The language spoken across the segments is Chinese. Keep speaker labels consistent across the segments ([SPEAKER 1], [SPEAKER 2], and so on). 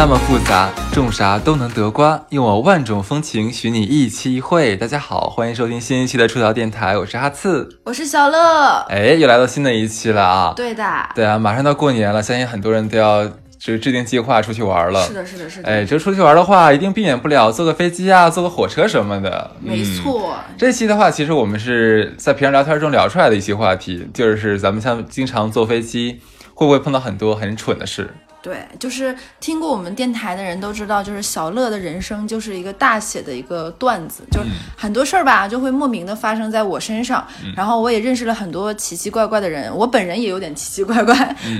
[SPEAKER 1] 那么复杂，种啥都能得瓜。用我万种风情，许你一期一会。大家好，欢迎收听新一期的出逃电台，我是哈刺，
[SPEAKER 2] 我是小乐。
[SPEAKER 1] 哎，又来到新的一期了啊！
[SPEAKER 2] 对的，
[SPEAKER 1] 对啊，马上到过年了，相信很多人都要就是制定计划出去玩了。
[SPEAKER 2] 是的，是的，是的。
[SPEAKER 1] 哎，这出去玩的话，一定避免不了坐个飞机啊，坐个火车什么的。
[SPEAKER 2] 没错。
[SPEAKER 1] 这期的话，其实我们是在平常聊天中聊出来的一些话题，就是咱们像经常坐飞机，会不会碰到很多很蠢的事？
[SPEAKER 2] 对，就是听过我们电台的人都知道，就是小乐的人生就是一个大写的一个段子，就是很多事儿吧，就会莫名的发生在我身上。然后我也认识了很多奇奇怪怪的人，我本人也有点奇奇怪怪。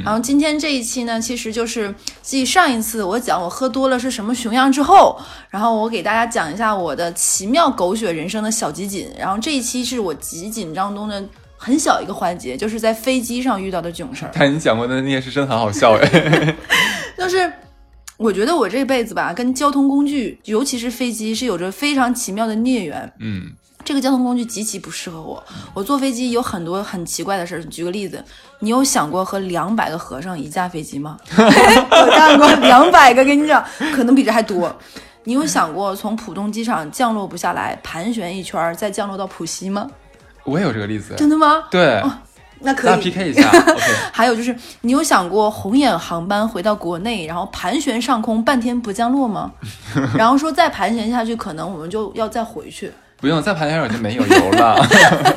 [SPEAKER 2] 然后今天这一期呢，其实就是继上一次我讲我喝多了是什么熊样之后，然后我给大家讲一下我的奇妙狗血人生的小集锦。然后这一期是我集锦当中的。很小一个环节，就是在飞机上遇到的囧事儿。
[SPEAKER 1] 但你讲过的那件事真的很好笑哎。
[SPEAKER 2] 就是我觉得我这辈子吧，跟交通工具，尤其是飞机，是有着非常奇妙的孽缘。
[SPEAKER 1] 嗯，
[SPEAKER 2] 这个交通工具极其不适合我。我坐飞机有很多很奇怪的事儿。举个例子，你有想过和两百个和尚一架飞机吗？我干过两百个，跟你讲，可能比这还多。你有想过从浦东机场降落不下来，盘旋一圈再降落到浦西吗？
[SPEAKER 1] 我也有这个例子，
[SPEAKER 2] 真的吗？
[SPEAKER 1] 对，
[SPEAKER 2] 那可以
[SPEAKER 1] PK 一下。
[SPEAKER 2] 还有就是，你有想过红眼航班回到国内，然后盘旋上空半天不降落吗？然后说再盘旋下去，可能我们就要再回去。
[SPEAKER 1] 不用再盘旋上就没有油了。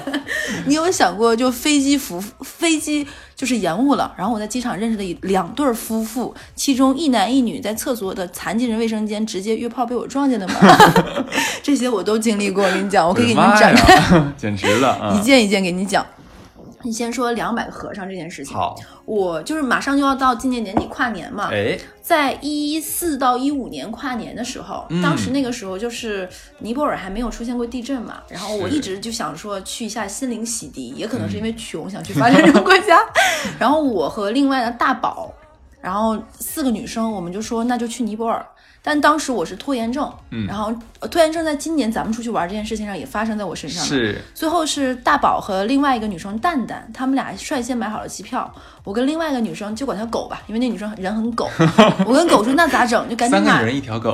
[SPEAKER 2] 你有想过，就飞机服飞机就是延误了，然后我在机场认识了两对夫妇，其中一男一女在厕所的残疾人卫生间直接约炮被我撞见的吗？这些我都经历过，我跟你讲，我可以给你展开，
[SPEAKER 1] 简直了，
[SPEAKER 2] 一件一件给你讲。你先说两百个和尚这件事情。
[SPEAKER 1] 好，
[SPEAKER 2] 我就是马上就要到今年年底跨年嘛。
[SPEAKER 1] 哎，
[SPEAKER 2] 在一四到一五年跨年的时候，当时那个时候就是尼泊尔还没有出现过地震嘛，然后我一直就想说去一下心灵洗涤，也可能是因为穷想去发展这个国家。然后我和另外的大宝，然后四个女生，我们就说那就去尼泊尔。但当时我是拖延症，嗯，然后拖延症在今年咱们出去玩这件事情上也发生在我身上。
[SPEAKER 1] 是，
[SPEAKER 2] 最后是大宝和另外一个女生蛋蛋，他们俩率先买好了机票。我跟另外一个女生就管她狗吧，因为那女生人很狗。我跟狗说那咋整？就赶紧买。
[SPEAKER 1] 三个女人一条狗。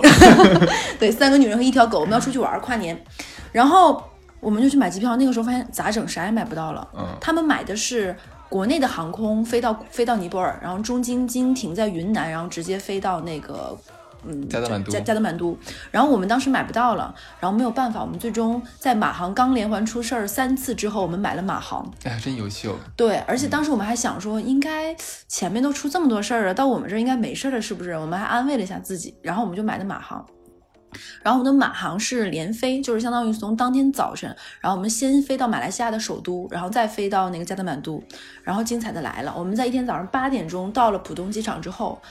[SPEAKER 2] 对，三个女人和一条狗，我们要出去玩跨年，然后我们就去买机票。那个时候发现咋整？啥也买不到了。嗯。他们买的是国内的航空飞到飞到尼泊尔，然后中经经停在云南，然后直接飞到那个。嗯，
[SPEAKER 1] 加德满都，
[SPEAKER 2] 加加德满都。然后我们当时买不到了，然后没有办法，我们最终在马航刚连环出事儿三次之后，我们买了马航。
[SPEAKER 1] 哎，真优秀。
[SPEAKER 2] 对，而且当时我们还想说，应该前面都出这么多事儿了，到我们这儿应该没事了，是不是？我们还安慰了一下自己，然后我们就买的马航。然后我们的马航是连飞，就是相当于从当天早晨，然后我们先飞到马来西亚的首都，然后再飞到那个加德满都。然后精彩的来了，我们在一天早上八点钟到了浦东机场之后。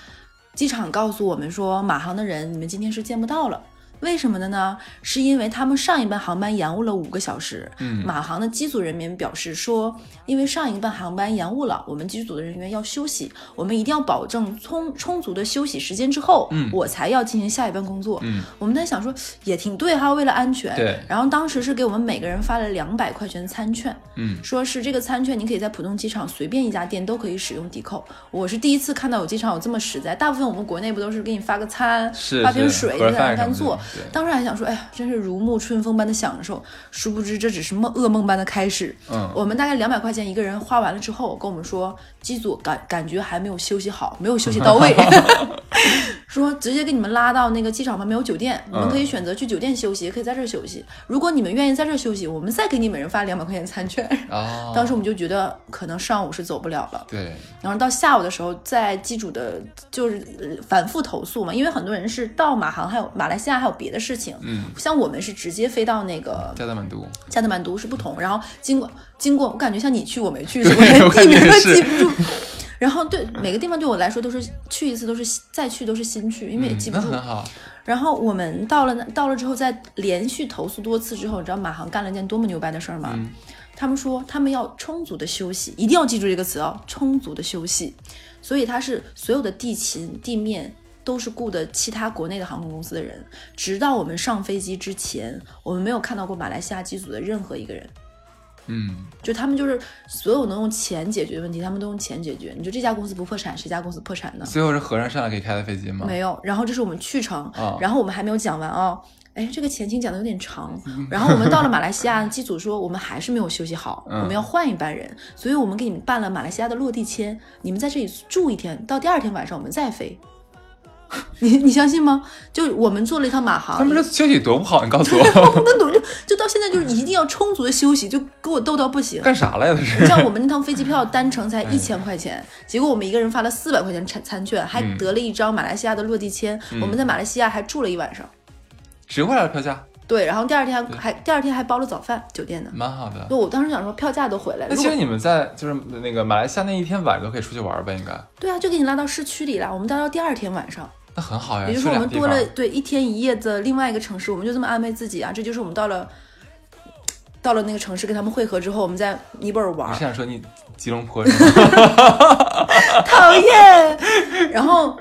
[SPEAKER 2] 机场告诉我们说，马航的人你们今天是见不到了。为什么的呢？是因为他们上一班航班延误了五个小时。嗯，马航的机组人员表示说，因为上一班航班延误了，我们机组的人员要休息，我们一定要保证充充足的休息时间之后，嗯，我才要进行下一班工作。嗯，我们在想说也挺对哈，为了安全。
[SPEAKER 1] 对。
[SPEAKER 2] 然后当时是给我们每个人发了两百块钱餐券。
[SPEAKER 1] 嗯，
[SPEAKER 2] 说是这个餐券你可以在浦东机场随便一家店都可以使用抵扣。我是第一次看到有机场有这么实在，大部分我们国内不都是给你发个餐，是发瓶水就在那干坐。当时还想说，哎呀，真是如沐春风般的享受。殊不知这只是梦噩梦般的开始。
[SPEAKER 1] 嗯，
[SPEAKER 2] 我们大概两百块钱一个人花完了之后，跟我们说机组感感觉还没有休息好，没有休息到位，说直接给你们拉到那个机场旁边有酒店，你们可以选择去酒店休息，也可以在这儿休息。如果你们愿意在这儿休息，我们再给你每人发两百块钱餐券。
[SPEAKER 1] 哦，
[SPEAKER 2] 当时我们就觉得可能上午是走不了了。
[SPEAKER 1] 对，
[SPEAKER 2] 然后到下午的时候，在机组的就是反复投诉嘛，因为很多人是到马航还有马来西亚还有别的事情。
[SPEAKER 1] 嗯，
[SPEAKER 2] 像我们是直接飞到那个
[SPEAKER 1] 加德满都，
[SPEAKER 2] 加德满都是不同。然后经过经过，我感觉像你去我没去，我连地名都记不住。然后对每个地方对我来说都是去一次都是再去都是新去，因为也记不住。
[SPEAKER 1] 很好。
[SPEAKER 2] 然后我们到了到了之后，在连续投诉多次之后，你知道马航干了件多么牛掰的事儿吗？他们说他们要充足的休息，一定要记住这个词哦，充足的休息。所以它是所有的地勤地面。都是雇的其他国内的航空公司的人，直到我们上飞机之前，我们没有看到过马来西亚机组的任何一个人。
[SPEAKER 1] 嗯，
[SPEAKER 2] 就他们就是所有能用钱解决的问题，他们都用钱解决。你说这家公司不破产，谁家公司破产呢？
[SPEAKER 1] 最后是和尚上来给开的飞机吗？
[SPEAKER 2] 没有。然后这是我们去程，
[SPEAKER 1] 啊
[SPEAKER 2] 然后我们还没有讲完哦。哎，这个前情讲的有点长。然后我们到了马来西亚，机组说我们还是没有休息好，
[SPEAKER 1] 嗯
[SPEAKER 2] 我们要换一班人，所以我们给你们办了马来西亚的落地签，你们在这里住一天，到第二天晚上我们再飞。你你相信吗？就我们做了一趟马航，
[SPEAKER 1] 他们这休息多不好，你告诉我，
[SPEAKER 2] 不能懂，就就到现在就是一定要充足的休息，就给我逗到不行。
[SPEAKER 1] 干啥来了？这
[SPEAKER 2] 你
[SPEAKER 1] 是？
[SPEAKER 2] 像我们那趟飞机票单程
[SPEAKER 1] 哎
[SPEAKER 2] 才一千块钱，结果我们一个人发了四百块钱餐餐券，还
[SPEAKER 1] 嗯
[SPEAKER 2] 得了一张马来西亚的落地签。我们在马来西亚还住了一晚上，
[SPEAKER 1] 值回来了票价，
[SPEAKER 2] 对，然后第二天还还第二天还包了早饭，酒店的。
[SPEAKER 1] 蛮好的。
[SPEAKER 2] 就我当时想说，票价都回来了。
[SPEAKER 1] 那其实你们在就是那个马来西亚那一天晚上都可以出去玩呗，应该
[SPEAKER 2] 对啊，就给你拉到市区里了。我们待到第二天晚上，
[SPEAKER 1] 那很好呀。
[SPEAKER 2] 也就是说我们多了对一天一夜的另外一个城市，我们就这么安慰自己啊。这就是我们到了 到了那个城市跟他们会合之后，我们在尼泊尔玩
[SPEAKER 1] 我是。想说你吉隆坡？
[SPEAKER 2] 讨厌。然后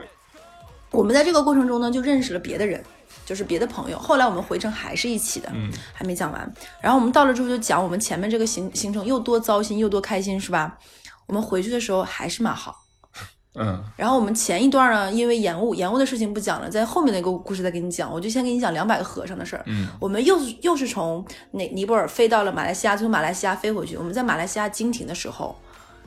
[SPEAKER 2] 我们在这个过程中呢，就认识了别的人，就是别的朋友。后来我们回程还是一起的，
[SPEAKER 1] 嗯，
[SPEAKER 2] 还没讲完。然后我们到了之后就讲我们前面这个行行程又多糟心又多开心，是吧？我们回去的时候还是马航。
[SPEAKER 1] 嗯，
[SPEAKER 2] 然后我们前一段呢，因为延误，延误的事情不讲了，在后面那个故事再给你讲。我就先给你讲两百个和尚的事儿。
[SPEAKER 1] 嗯，
[SPEAKER 2] 我们又是又是从那尼泊尔飞到了马来西亚，从马来西亚飞回去。我们在马来西亚经停的时候，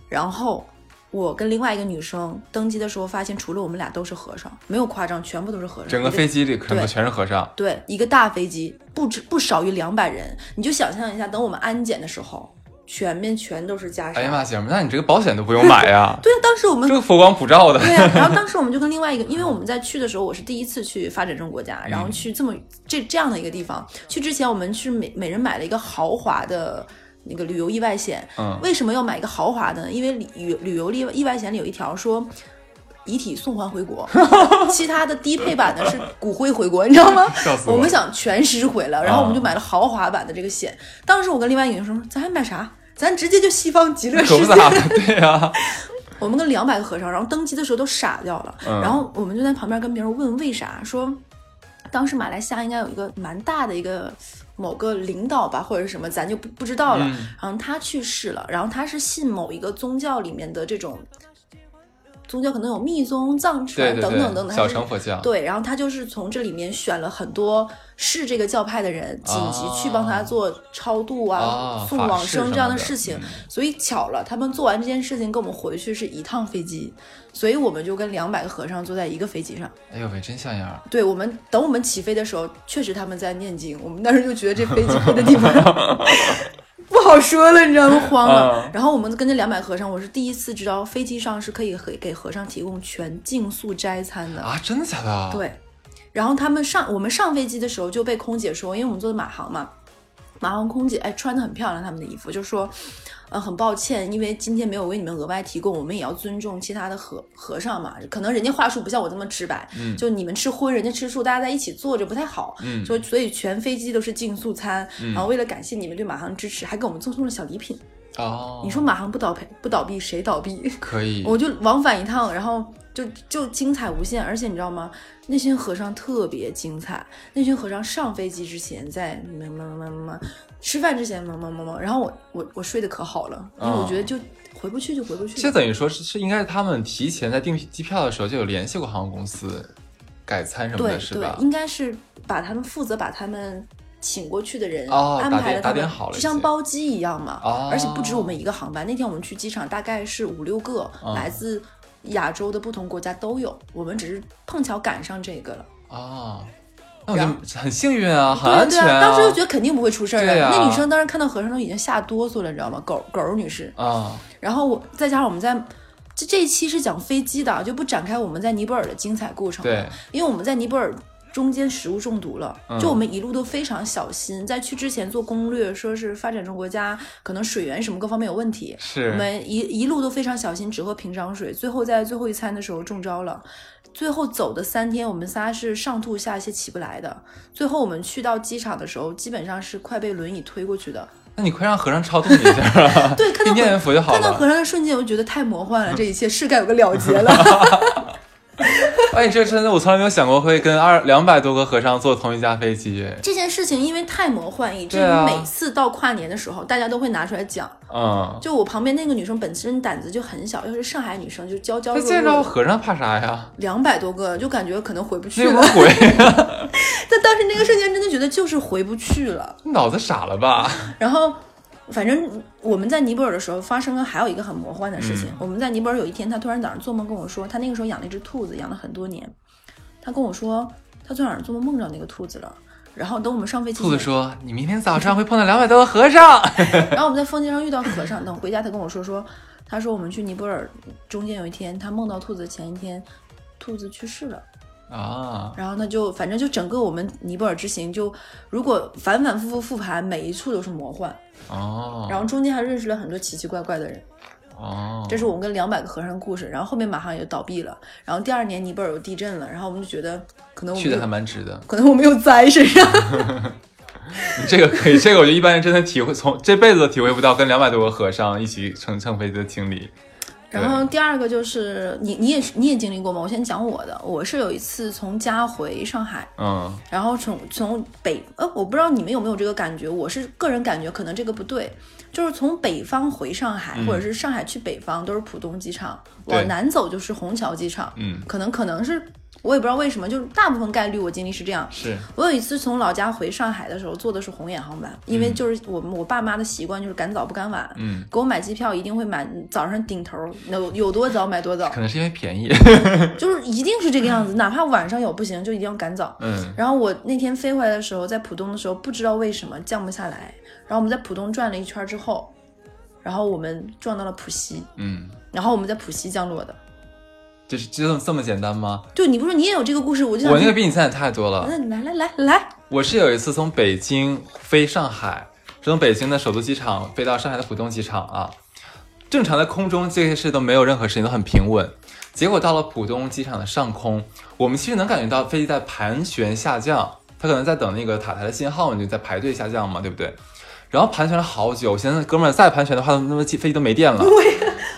[SPEAKER 2] 然后我跟另外一个女生登机的时候，发现除了我们俩都是和尚，没有夸张，全部都是和尚。
[SPEAKER 1] 整个飞机里可能全是和尚。
[SPEAKER 2] 对一个大飞机，不止不少于两百人，你就想象一下，等我们安检的时候，全面全都是袈裟。
[SPEAKER 1] 哎呀妈，姐们，那你这个保险都不用买呀？
[SPEAKER 2] 对啊，当时我们
[SPEAKER 1] 这个佛光普照的。
[SPEAKER 2] 对呀、然后当时我们就跟另外一个，因为我们在去的时候，我是第一次去发展中国家，然后去这么这这样的一个地方。去之前，我们是每每人买了一个豪华的那个旅游意外险。
[SPEAKER 1] 嗯
[SPEAKER 2] 为什么要买一个豪华的呢？因为旅旅旅游意意外险里有一条说。遗体送还回国，其他的低配版的是骨灰回国，你知道吗
[SPEAKER 1] 我
[SPEAKER 2] 们想全尸回来，然后我们就买了豪华版的这个险。当时我跟另外一个女生说，咱还买啥？咱直接就西方极乐世界。
[SPEAKER 1] 对呀、
[SPEAKER 2] 我们跟两百个和尚，然后登基的时候都傻掉了，
[SPEAKER 1] 嗯
[SPEAKER 2] 然后我们就在旁边跟别人问为啥，说当时马来西亚应该有一个蛮大的一个某个领导吧，或者是什么，咱就不不知道了。
[SPEAKER 1] 嗯
[SPEAKER 2] 然后他去世了，然后他是信某一个宗教里面的这种宗教，可能有密宗、藏传等等等等，
[SPEAKER 1] 小乘佛教。
[SPEAKER 2] 对，然后他就是从这里面选了很多是这个教派的人，紧急去帮他做超度啊、
[SPEAKER 1] 啊
[SPEAKER 2] 送往生这样
[SPEAKER 1] 的
[SPEAKER 2] 的事情。
[SPEAKER 1] 嗯
[SPEAKER 2] 所以巧了，他们做完这件事情跟我们回去是一趟飞机，所以我们就跟两百个和尚坐在一个飞机上。
[SPEAKER 1] 哎呦喂，真像样儿。
[SPEAKER 2] 对我们等我们起飞的时候，确实他们在念经，我们当时就觉得这飞机飞的地方不好说了，你知道吗？慌了。
[SPEAKER 1] 嗯
[SPEAKER 2] 然后我们跟那两百和尚，我是第一次知道飞机上是可以给给和尚提供全净素斋餐的。
[SPEAKER 1] 啊，真的假的？，
[SPEAKER 2] 对，然后他们上我们上飞机的时候就被空姐说，因为我们坐的马航嘛，马航空姐哎穿的很漂亮，他们的衣服就说，呃很抱歉，因为今天没有为你们额外提供，我们也要尊重其他的和和尚嘛，可能人家话术不像我这么直白，
[SPEAKER 1] 嗯
[SPEAKER 2] 就你们吃荤，人家吃素，大家在一起坐着不太好，
[SPEAKER 1] 嗯
[SPEAKER 2] 说所以全飞机都是净素餐，然后为了感谢你们对马航支持，还给我们赠送了小礼品。
[SPEAKER 1] 哦，
[SPEAKER 2] 你说马航不倒赔不倒闭，谁倒闭？
[SPEAKER 1] 可以？
[SPEAKER 2] 我就往返一趟，然后就就精彩无限，而且你知道吗？那群和尚特别精彩。那群和尚上飞机之前在么么么么么，吃饭之前么么么么，然后我我我睡得可好了，因为我觉得就回不去就回不去。
[SPEAKER 1] 这等于说是是应该是他们提前在订机票的时候就有联系过航空公司改餐什么的，是
[SPEAKER 2] 对
[SPEAKER 1] 吧，？
[SPEAKER 2] 应该是把他们负责把他们。请过去的人、安排了他们
[SPEAKER 1] 点好了
[SPEAKER 2] 就像包机一样嘛。
[SPEAKER 1] 哦
[SPEAKER 2] 而且不止我们一个航班，那天我们去机场大概是五六个、
[SPEAKER 1] 嗯
[SPEAKER 2] 来自亚洲的不同国家都有，我们只是碰巧赶上这个了。
[SPEAKER 1] 哦，那我就很幸运啊，很安全啊。
[SPEAKER 2] 当时就觉得肯定不会出事儿
[SPEAKER 1] 对呀
[SPEAKER 2] 那女生当时看到和尚都已经吓哆嗦了，你知道吗？狗狗儿女士。
[SPEAKER 1] 啊，
[SPEAKER 2] 然后我再加上我们在这这一期是讲飞机的，就不展开我们在尼泊尔的精彩过程了。
[SPEAKER 1] 对，
[SPEAKER 2] 因为我们在尼泊尔。中间食物中毒了，
[SPEAKER 1] 嗯
[SPEAKER 2] 就我们一路都非常小心，在去之前做攻略，说是发展中国家可能水源什么各方面有问题，
[SPEAKER 1] 是
[SPEAKER 2] 我们一一路都非常小心，只喝瓶装水。最后在最后一餐的时候中招了，最后走的三天，我们仨是上吐下泻起不来的。最后我们去到机场的时候，基本上是快被轮椅推过去的。
[SPEAKER 1] 那你快让和尚超度你一下啊！
[SPEAKER 2] 对，看到
[SPEAKER 1] 你 念念佛就好了
[SPEAKER 2] 看到和。尚的瞬间，我就觉得太魔幻了，这一切 是该有个了结了。
[SPEAKER 1] 哎哎，这真的我从来没有想过会跟二两百多个和尚坐同一架飞机。
[SPEAKER 2] 这件事情因为太魔幻，以至于每次到跨年的时候，大家都会拿出来讲。
[SPEAKER 1] 嗯，
[SPEAKER 2] 就我旁边那个女生本身胆子就很小，又是上海女生，就娇娇
[SPEAKER 1] 那见着
[SPEAKER 2] 弱弱的，
[SPEAKER 1] 和尚怕啥呀？
[SPEAKER 2] 两百多个，就感觉可能回不去了
[SPEAKER 1] 那有。鬼呀！
[SPEAKER 2] 但当时那个瞬间真的觉得就是回不去了。
[SPEAKER 1] 你脑子傻了吧？
[SPEAKER 2] 然后，反正我们在尼泊尔的时候发生了还有一个很魔幻的事情。
[SPEAKER 1] 嗯
[SPEAKER 2] 我们在尼泊尔有一天，他突然早上做梦跟我说，他那个时候养了一只兔子，养了很多年。他跟我说，他昨天晚上做梦梦着那个兔子了。然后等我们上飞机前，
[SPEAKER 1] 兔子说：“你明天早上会碰到两百多个和尚。
[SPEAKER 2] 然后我们在风机上遇到和尚，等回家他跟我说说，他说我们去尼泊尔中间有一天，他梦到兔子前一天，兔子去世了。”
[SPEAKER 1] 啊，
[SPEAKER 2] 然后呢，就反正就整个我们尼泊尔之行，就如果反反复复复盘，每一处都是魔幻。
[SPEAKER 1] 哦，
[SPEAKER 2] 然后中间还认识了很多奇奇怪怪的人，
[SPEAKER 1] 哦，
[SPEAKER 2] 这是我们跟两百个和尚的故事。然后后面马上也就倒闭了。然后第二年尼泊尔有地震了，然后我们就觉得可能我们有
[SPEAKER 1] 去的还蛮值的。
[SPEAKER 2] 可能我没有灾身上。
[SPEAKER 1] 这个可以，这个我觉得一般人真的体会，从这辈子都体会不到跟两百多个和尚一起乘乘飞机的经历。对。
[SPEAKER 2] 然后第二个就是你你也是你也经历过吗？我先讲我的，我是有一次从家回上海，
[SPEAKER 1] 嗯。
[SPEAKER 2] 然后从从北呃，我不知道你们有没有这个感觉，我是个人感觉可能这个不对，就是从北方回上海，
[SPEAKER 1] 嗯。
[SPEAKER 2] 或者是上海去北方都是浦东机场，
[SPEAKER 1] 对。
[SPEAKER 2] 往南走就是虹桥机场，
[SPEAKER 1] 嗯，
[SPEAKER 2] 可能可能是我也不知道为什么，就是大部分概率我经历是这样。
[SPEAKER 1] 是
[SPEAKER 2] 我有一次从老家回上海的时候坐的是红眼航班，因为就是我们我爸妈的习惯就是赶早不赶晚，
[SPEAKER 1] 嗯，
[SPEAKER 2] 给我买机票一定会买早上顶头，有有多早买多早，
[SPEAKER 1] 可能是因为便宜。
[SPEAKER 2] 就是一定是这个样子，哪怕晚上有不行，就一定要赶早。
[SPEAKER 1] 嗯
[SPEAKER 2] 然后我那天飞回来的时候，在浦东的时候，不知道为什么降不下来。然后我们在浦东转了一圈之后，然后我们撞到了浦西，
[SPEAKER 1] 嗯，
[SPEAKER 2] 然后我们在浦西降落的。
[SPEAKER 1] 就是就这么这么简单吗？
[SPEAKER 2] 对你不说你也有这个故事，我就想
[SPEAKER 1] 我那个比你惨太多了。
[SPEAKER 2] 那你来来来来，
[SPEAKER 1] 我是有一次从北京飞上海，是从北京的首都机场飞到上海的浦东机场啊。正常的空中这些事都没有任何事情，都很平稳。结果到了浦东机场的上空，我们其实能感觉到飞机在盘旋下降，它可能在等那个塔台的信号，你就在排队下降嘛，对不对？然后盘旋了好久，我寻思哥们儿再盘旋的话，那么机飞机都没电了。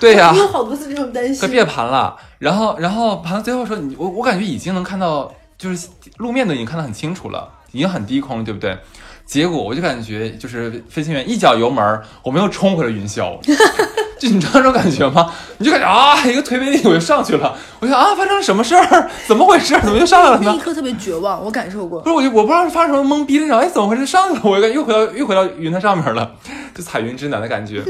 [SPEAKER 1] 对呀、
[SPEAKER 2] 我有好多次这种担
[SPEAKER 1] 快
[SPEAKER 2] 心。
[SPEAKER 1] 别盘了。然后，然后盘到最后说，你我我感觉已经能看到，就是路面都已经看得很清楚了，已经很低空了，对不对？结果我就感觉就是飞行员一脚油门，我们又冲回了云霄，就你知道那种感觉吗？你就感觉啊，一个推背力我就上去了，我就啊，发生了什么事儿？怎么回事？怎么就上来了呢
[SPEAKER 2] 那一？刻特别绝望，我感受过
[SPEAKER 1] 不。是，我就我不知道是发生什么懵逼了，然后哎，怎么回事？上去了，我又又回到又回到云的上面了，就彩云之南的感觉。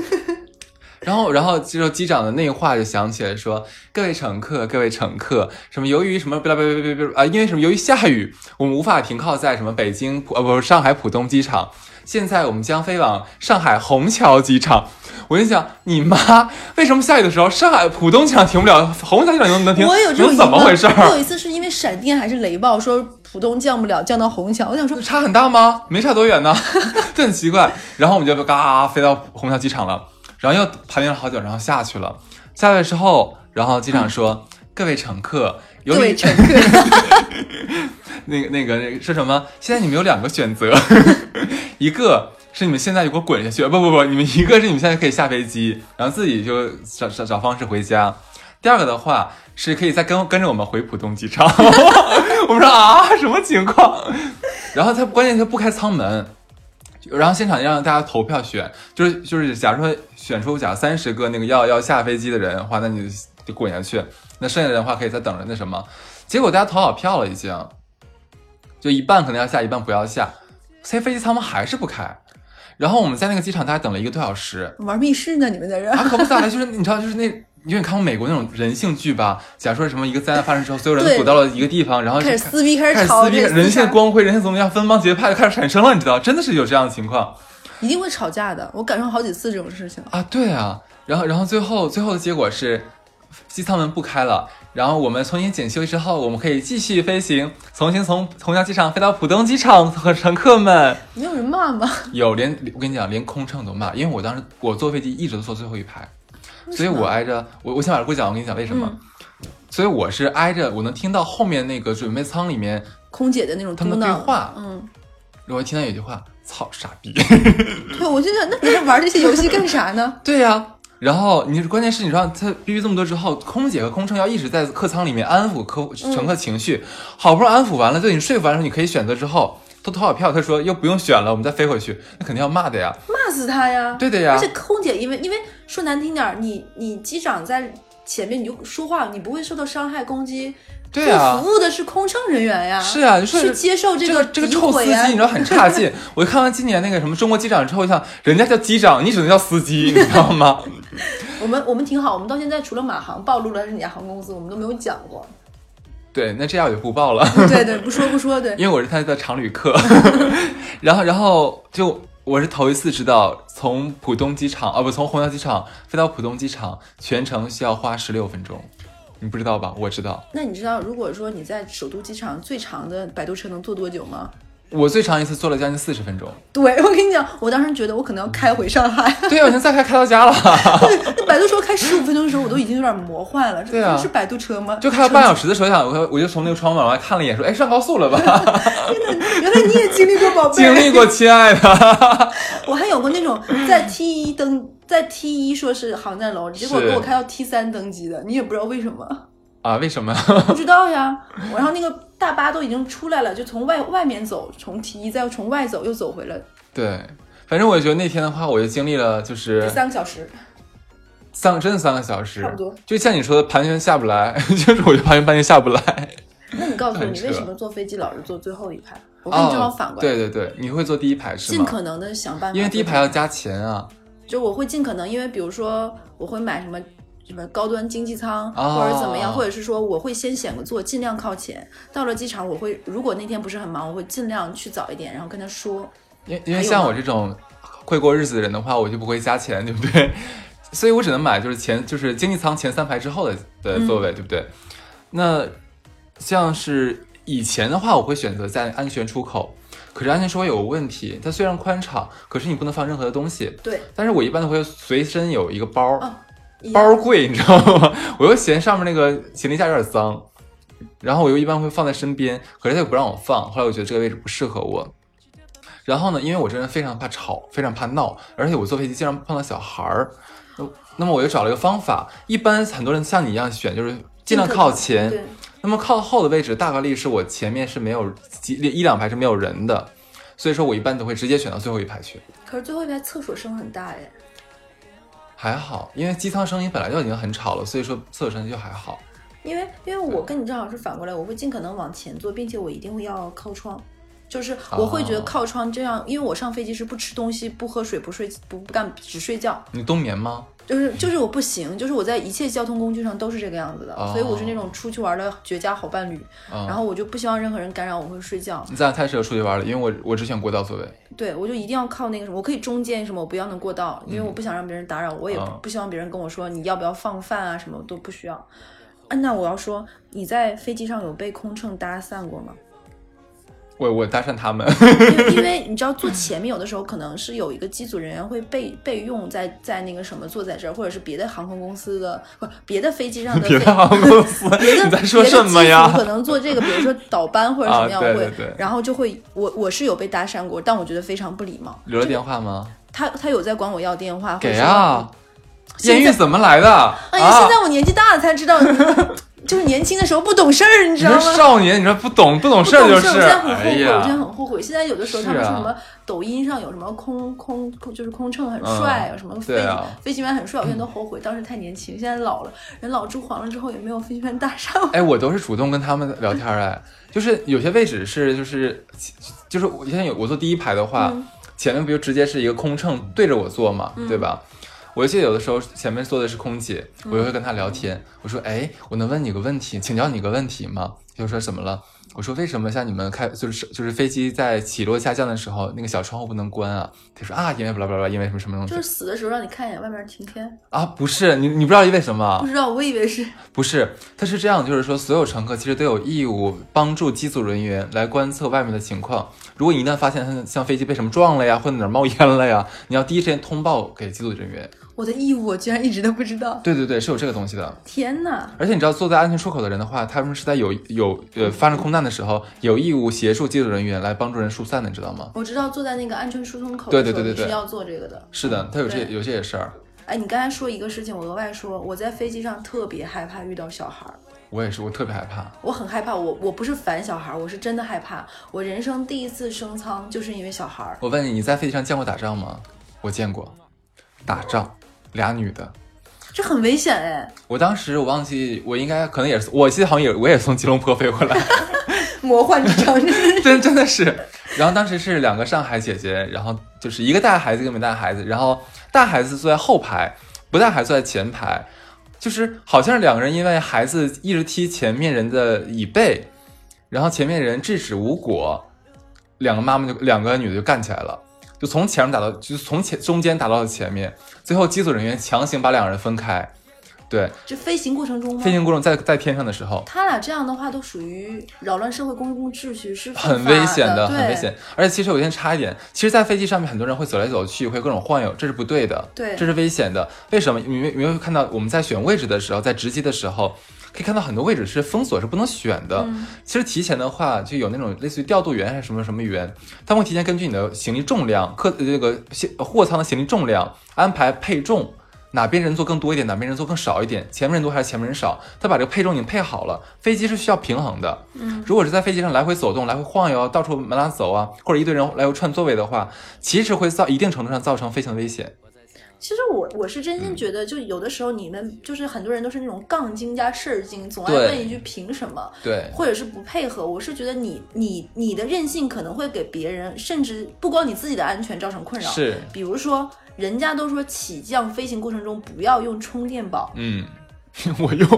[SPEAKER 1] 然后，然后这时候机长的那话就响起来说：“各位乘客，各位乘客，什么由于什么巴拉巴拉巴拉巴拉啊，因为什么由于下雨，我们无法停靠在什么北京浦呃不是上海浦东机场，现在我们将飞往上海虹桥机场。”我就想，你妈为什么下雨的时候上海浦东机场停不了，虹桥机场能能停？
[SPEAKER 2] 我有这种
[SPEAKER 1] 怎么回事儿？
[SPEAKER 2] 我有一次是因为闪电还是雷暴，说浦东降不了，降到虹桥。我想说，
[SPEAKER 1] 差很大吗？没差多远呢，这很奇怪。然后我们就嘎飞到虹桥机场了，然后又盘旋了好久，然后下去了。下来之后，然后机长说：“各位乘客，由于
[SPEAKER 2] 各位乘客，
[SPEAKER 1] 那个那个那个说什么？现在你们有两个选择，一个是你们现在就给我滚下去，不不不，你们一个是你们现在可以下飞机，然后自己就找找找方式回家。第二个的话是可以再跟跟着我们回浦东机场。我们说啊，什么情况？然后他关键他不开舱门，然后现场让大家投票选，就是就是假如说选出假如三十个那个要要下飞机的人的话，那你就就滚下去，那剩下的人的话可以再等着那什么。结果大家投好票了已经，就一半可能要下，一半不要下，所以飞机舱门还是不开。然后我们在那个机场大概等了一个多小时，
[SPEAKER 2] 玩密室呢？你们在这？
[SPEAKER 1] 啊，可不咋的，就是你知道，就是那，因为你看过美国那种人性剧吧？假如说什么一个灾难发生之后，所有人都躲到了一个地方，然后就
[SPEAKER 2] 开始撕逼，开
[SPEAKER 1] 开始
[SPEAKER 2] 始吵，
[SPEAKER 1] 撕逼，人性
[SPEAKER 2] 杀
[SPEAKER 1] 光辉，人性怎么样，分帮结派就开始产生了，你知道，真的是有这样的情况
[SPEAKER 2] 一定会吵架的。我赶上好几次这种事情。
[SPEAKER 1] 啊，对啊，然后然后最后最后的结果是机舱门不开了，然后我们重新检修之后，我们可以继续飞行，重新从虹桥机场飞到浦东机场和乘客们。
[SPEAKER 2] 没有人骂吗？
[SPEAKER 1] 有连我跟你讲，连空乘都骂，因为我当时我坐飞机一直都坐最后一排，所以我挨着我我先把这故事讲完，我跟你讲为什么。所以我是挨着，我能听到后面那个准备舱里面，
[SPEAKER 2] 空姐的那种
[SPEAKER 1] 他们的对话
[SPEAKER 2] 嗯，
[SPEAKER 1] 我会听到有句话：“操傻逼。
[SPEAKER 2] 对，我就想，那你还玩这些游戏干啥呢？”
[SPEAKER 1] 对呀、然后你关键是你知道他逼这么多之后，空姐和空乘要一直在客舱里面安抚客乘客情绪，好不容易安抚完了，对你说服完了之后，你可以选择之后，都投好票，他说又不用选了，我们再飞回去，那肯定要骂的呀。
[SPEAKER 2] 骂死他呀！
[SPEAKER 1] 对的呀
[SPEAKER 2] 而且空姐因为因为说难听点儿，你你机长在前面你就说话，你不会受到伤害攻击。
[SPEAKER 1] 对啊
[SPEAKER 2] 服务的是空乘人员呀。
[SPEAKER 1] 是啊，你说
[SPEAKER 2] 去接受
[SPEAKER 1] 这
[SPEAKER 2] 个
[SPEAKER 1] 这个臭司机，你知道很差劲。我看完今年那个什么中国机长之后，想人家叫机长，你只能叫司机，你知道吗？
[SPEAKER 2] 我们我们挺好，我们到现在除了马航暴露了是哪家航空公司，我们都没有讲过。
[SPEAKER 1] 对，那这样我就不报了。
[SPEAKER 2] 对对，不说不说，对。
[SPEAKER 1] 因为我是他的常旅客，然后然后就我是头一次知道，从浦东机场啊不从虹桥机场飞到浦东机场全程需要花十六分钟，你不知道吧？我知道，
[SPEAKER 2] 那你知道，如果说你在首都机场最长的摆渡车能坐多久吗？
[SPEAKER 1] 我最长一次坐了将近四十分钟。
[SPEAKER 2] 对，我跟你讲，我当时觉得我可能要开回上海。
[SPEAKER 1] 对啊，我现在开开到家了，
[SPEAKER 2] 那百度车开十五分钟的时候，我都已经有点魔幻了。这
[SPEAKER 1] 对啊
[SPEAKER 2] 是百度车吗？
[SPEAKER 1] 就开了半小时的时候，想我我就从那个窗户往外看了一眼，说：“哎，上高速了吧
[SPEAKER 2] 原来你也经历过，宝？”贝。
[SPEAKER 1] 经历过，亲爱的。
[SPEAKER 2] 我还有过那种在 T 一登，在 T 一说是航站楼，结果给我开到 T 三登机的，你也不知道为什么，
[SPEAKER 1] 啊？为什么？
[SPEAKER 2] 不知道呀。我然后那个大巴都已经出来了，就从外外面走，从 T 一再从外走，又走回来
[SPEAKER 1] 对，反正我觉得那天的话，我就经历了就是
[SPEAKER 2] 三个小时。
[SPEAKER 1] 三个真的三个小时，
[SPEAKER 2] 差不多。
[SPEAKER 1] 就像你说的，盘旋下不来，就是我就盘旋半天下不来。
[SPEAKER 2] 那你告诉我，你为什么坐飞机老是坐最后一排？我跟你正好反过来，
[SPEAKER 1] 对对对，你会坐第一排是吗？
[SPEAKER 2] 尽可能的想办法，
[SPEAKER 1] 因为第一排要加钱啊。
[SPEAKER 2] 就我会尽可能，因为比如说我会买什么什么高端经济舱，
[SPEAKER 1] 哦
[SPEAKER 2] 或者怎么样，或者是说我会先选个座，尽量靠前。到了机场，我会如果那天不是很忙，我会尽量去早一点，然后跟他说。
[SPEAKER 1] 因因为像我这种会过日子的人的话，我就不会加钱，对不对？所以我只能买就是前就是经济舱前三排之后的的座位，对不对？那像是以前的话，我会选择在安全出口。可是安全出口有个问题，它虽然宽敞，可是你不能放任何的东西。
[SPEAKER 2] 对，
[SPEAKER 1] 但是我一般都会随身有一个包，包贵，你知道吗？我又嫌上面那个行李架有点脏，然后我又一般会放在身边，可是他又不让我放。后来我觉得这个位置不适合我。然后呢，因为我这人非常怕吵，非常怕闹，而且我坐飞机经常碰到小孩儿，那那么我又找了一个方法。一般很多人像你一样选，就是尽量靠前。
[SPEAKER 2] 对，
[SPEAKER 1] 那么靠后的位置，大概率是我前面是没有几一两排是没有人的，所以说我一般都会直接选到最后一排去。
[SPEAKER 2] 可是最后一排厕所声很大哎。
[SPEAKER 1] 还好，因为机舱声音本来就已经很吵了，所以说厕所声音就还好。
[SPEAKER 2] 因为因为我跟你正好是反过来，我会尽可能往前坐，并且我一定会要靠窗，就是我会觉得
[SPEAKER 1] 哦
[SPEAKER 2] 靠窗这样，因为我上飞机是不吃东西、不喝水、不睡、不不干只睡觉，
[SPEAKER 1] 你冬眠吗？
[SPEAKER 2] 就是就是我不行，就是我在一切交通工具上都是这个样子的，
[SPEAKER 1] 哦。
[SPEAKER 2] 所以我是那种出去玩的绝佳好伴侣，
[SPEAKER 1] 嗯，
[SPEAKER 2] 然后我就不希望任何人干扰我会睡觉，
[SPEAKER 1] 你咱俩太适合出去玩了，因为我我只选过道座位。
[SPEAKER 2] 对我就一定要靠那个什么，我可以中间什么，我不要能过道，因为我不想让别人打扰我，也不希望别人跟我说你要不要放饭啊什么都不需要。啊，那我要说你在飞机上有被空乘搭讪过吗？
[SPEAKER 1] 我我搭讪他们，
[SPEAKER 2] 因为 因为你知道坐前面有的时候可能是有一个机组人员会备备用在在那个什么坐在这儿，或者是别的航空公司的不别的飞机上的
[SPEAKER 1] 别
[SPEAKER 2] 飞
[SPEAKER 1] 的航空公司，
[SPEAKER 2] 别的
[SPEAKER 1] 你在说什么呀
[SPEAKER 2] 可能坐这个，比如说倒班或者什么样
[SPEAKER 1] 啊对
[SPEAKER 2] 会，
[SPEAKER 1] 对对
[SPEAKER 2] 然后就会我我是有被搭讪过，但我觉得非常不礼貌。
[SPEAKER 1] 留了电话吗？
[SPEAKER 2] 他他有在管我要电话，
[SPEAKER 1] 给
[SPEAKER 2] 说
[SPEAKER 1] 啊！
[SPEAKER 2] 现在
[SPEAKER 1] 艳遇怎么来的？
[SPEAKER 2] 哎呀，
[SPEAKER 1] 啊
[SPEAKER 2] 现在我年纪大了才知道，就是年轻的时候不懂事儿，你知道吗？
[SPEAKER 1] 少年，你说不懂不懂事儿就是，
[SPEAKER 2] 我现在很后
[SPEAKER 1] 哎
[SPEAKER 2] 悔，我现在，很后悔。现在有的时候他们说什么抖音上有什么空空空，就是空乘很帅，有什么飞
[SPEAKER 1] 啊
[SPEAKER 2] 飞行员很帅，我现在都后悔，当时太年轻，现在老了，人老珠黄了之后也没有飞行员搭讪我。
[SPEAKER 1] 哎，我都是主动跟他们聊天儿哎，就是有些位置是就是就是我现在有我坐第一排的话，
[SPEAKER 2] 嗯
[SPEAKER 1] 前面不就直接是一个空乘对着我坐嘛，对吧？我记得有的时候前面坐的是空姐，我就会跟她聊天。我说：“哎，我能问你个问题，请教你个问题吗？”就说怎么了？我说：“为什么像你们开就是就是飞机在起落下降的时候，那个小窗户不能关啊？”他说：“啊，因为巴拉巴拉因为什么什么东西
[SPEAKER 2] 就是死的时候让你看一眼外面晴天，
[SPEAKER 1] 啊？不是你你不知道因为什么
[SPEAKER 2] 不？知道，我以为是
[SPEAKER 1] 不是，它是这样，就是说所有乘客其实都有义务帮助机组人员来观测外面的情况。如果你一旦发现它像飞机被什么撞了呀，或者哪儿冒烟了呀，你要第一时间通报给机组人员。
[SPEAKER 2] 我的义务，我居然一直都不知道。
[SPEAKER 1] 对对对，是有这个东西的。
[SPEAKER 2] 天哪！
[SPEAKER 1] 而且你知道，坐在安全出口的人的话，他们是在有有呃发生空难的时候，有义务协助机组人员来帮助人疏散的，你知道吗？
[SPEAKER 2] 我知道坐在那个安全疏通口
[SPEAKER 1] 对对对对对
[SPEAKER 2] 你是要做这个的。
[SPEAKER 1] 是的，他有这有这些事儿。
[SPEAKER 2] 哎，你刚才说一个事情，我额外说，我在飞机上特别害怕遇到小孩儿，
[SPEAKER 1] 我也是，我特别害怕。
[SPEAKER 2] 我很害怕，我我不是烦小孩儿，我是真的害怕。我人生第一次升舱就是因为小孩儿，
[SPEAKER 1] 我问你，你在飞机上见过打仗吗？我见过，打仗，俩女的。
[SPEAKER 2] 这很危险哎，
[SPEAKER 1] 我当时我忘记，我应该可能也是，我记得好像也我也从吉隆坡飞回来，
[SPEAKER 2] 魔幻之城，
[SPEAKER 1] 真真的是。然后当时是两个上海姐姐，然后就是一个带孩子，一个没带孩子，然后带孩子坐在后排，不带孩子坐在前排，就是好像是两个人因为孩子一直踢前面人的椅背，然后前面人制止无果，两个妈妈就两个女的就干起来了。就从前面打到，就从前中间打到了前面，最后机组人员强行把两个人分开。对，
[SPEAKER 2] 这飞行过程中吗？
[SPEAKER 1] 飞行过程在在天上的时候，
[SPEAKER 2] 他俩这样的话都属于扰乱社会公共秩序，是
[SPEAKER 1] 很危险
[SPEAKER 2] 的，
[SPEAKER 1] 很危险。而且其实有一点差一点，其实，在飞机上面很多人会走来走去，会各种晃悠，这是不对的，
[SPEAKER 2] 对，
[SPEAKER 1] 这是危险的。为什么？你没没有看到我们在选位置的时候，在值机的时候。可以看到很多位置是封锁，是不能选的。其实提前的话，就有那种类似于调度员还是什么什么员，他会提前根据你的行李重量、客这个货仓的行李重量安排配重，哪边人坐更多一点，哪边人坐更少一点，前面人多还是前面人少，他把这个配重已经配好了。飞机是需要平衡的，
[SPEAKER 2] 嗯，
[SPEAKER 1] 如果是在飞机上来回走动、来回晃悠、到处满哪走啊，或者一堆人来回串座位的话，其实会造一定程度上造成飞行危险。
[SPEAKER 2] 其实我我是真心觉得，就有的时候你们就是很多人都是那种杠精加事儿精，总爱问一句凭什么，
[SPEAKER 1] 对，
[SPEAKER 2] 或者是不配合。我是觉得你你你的任性可能会给别人，甚至不光你自己的安全造成困扰。
[SPEAKER 1] 是，
[SPEAKER 2] 比如说人家都说起降飞行过程中不要用充电宝，
[SPEAKER 1] 嗯，我用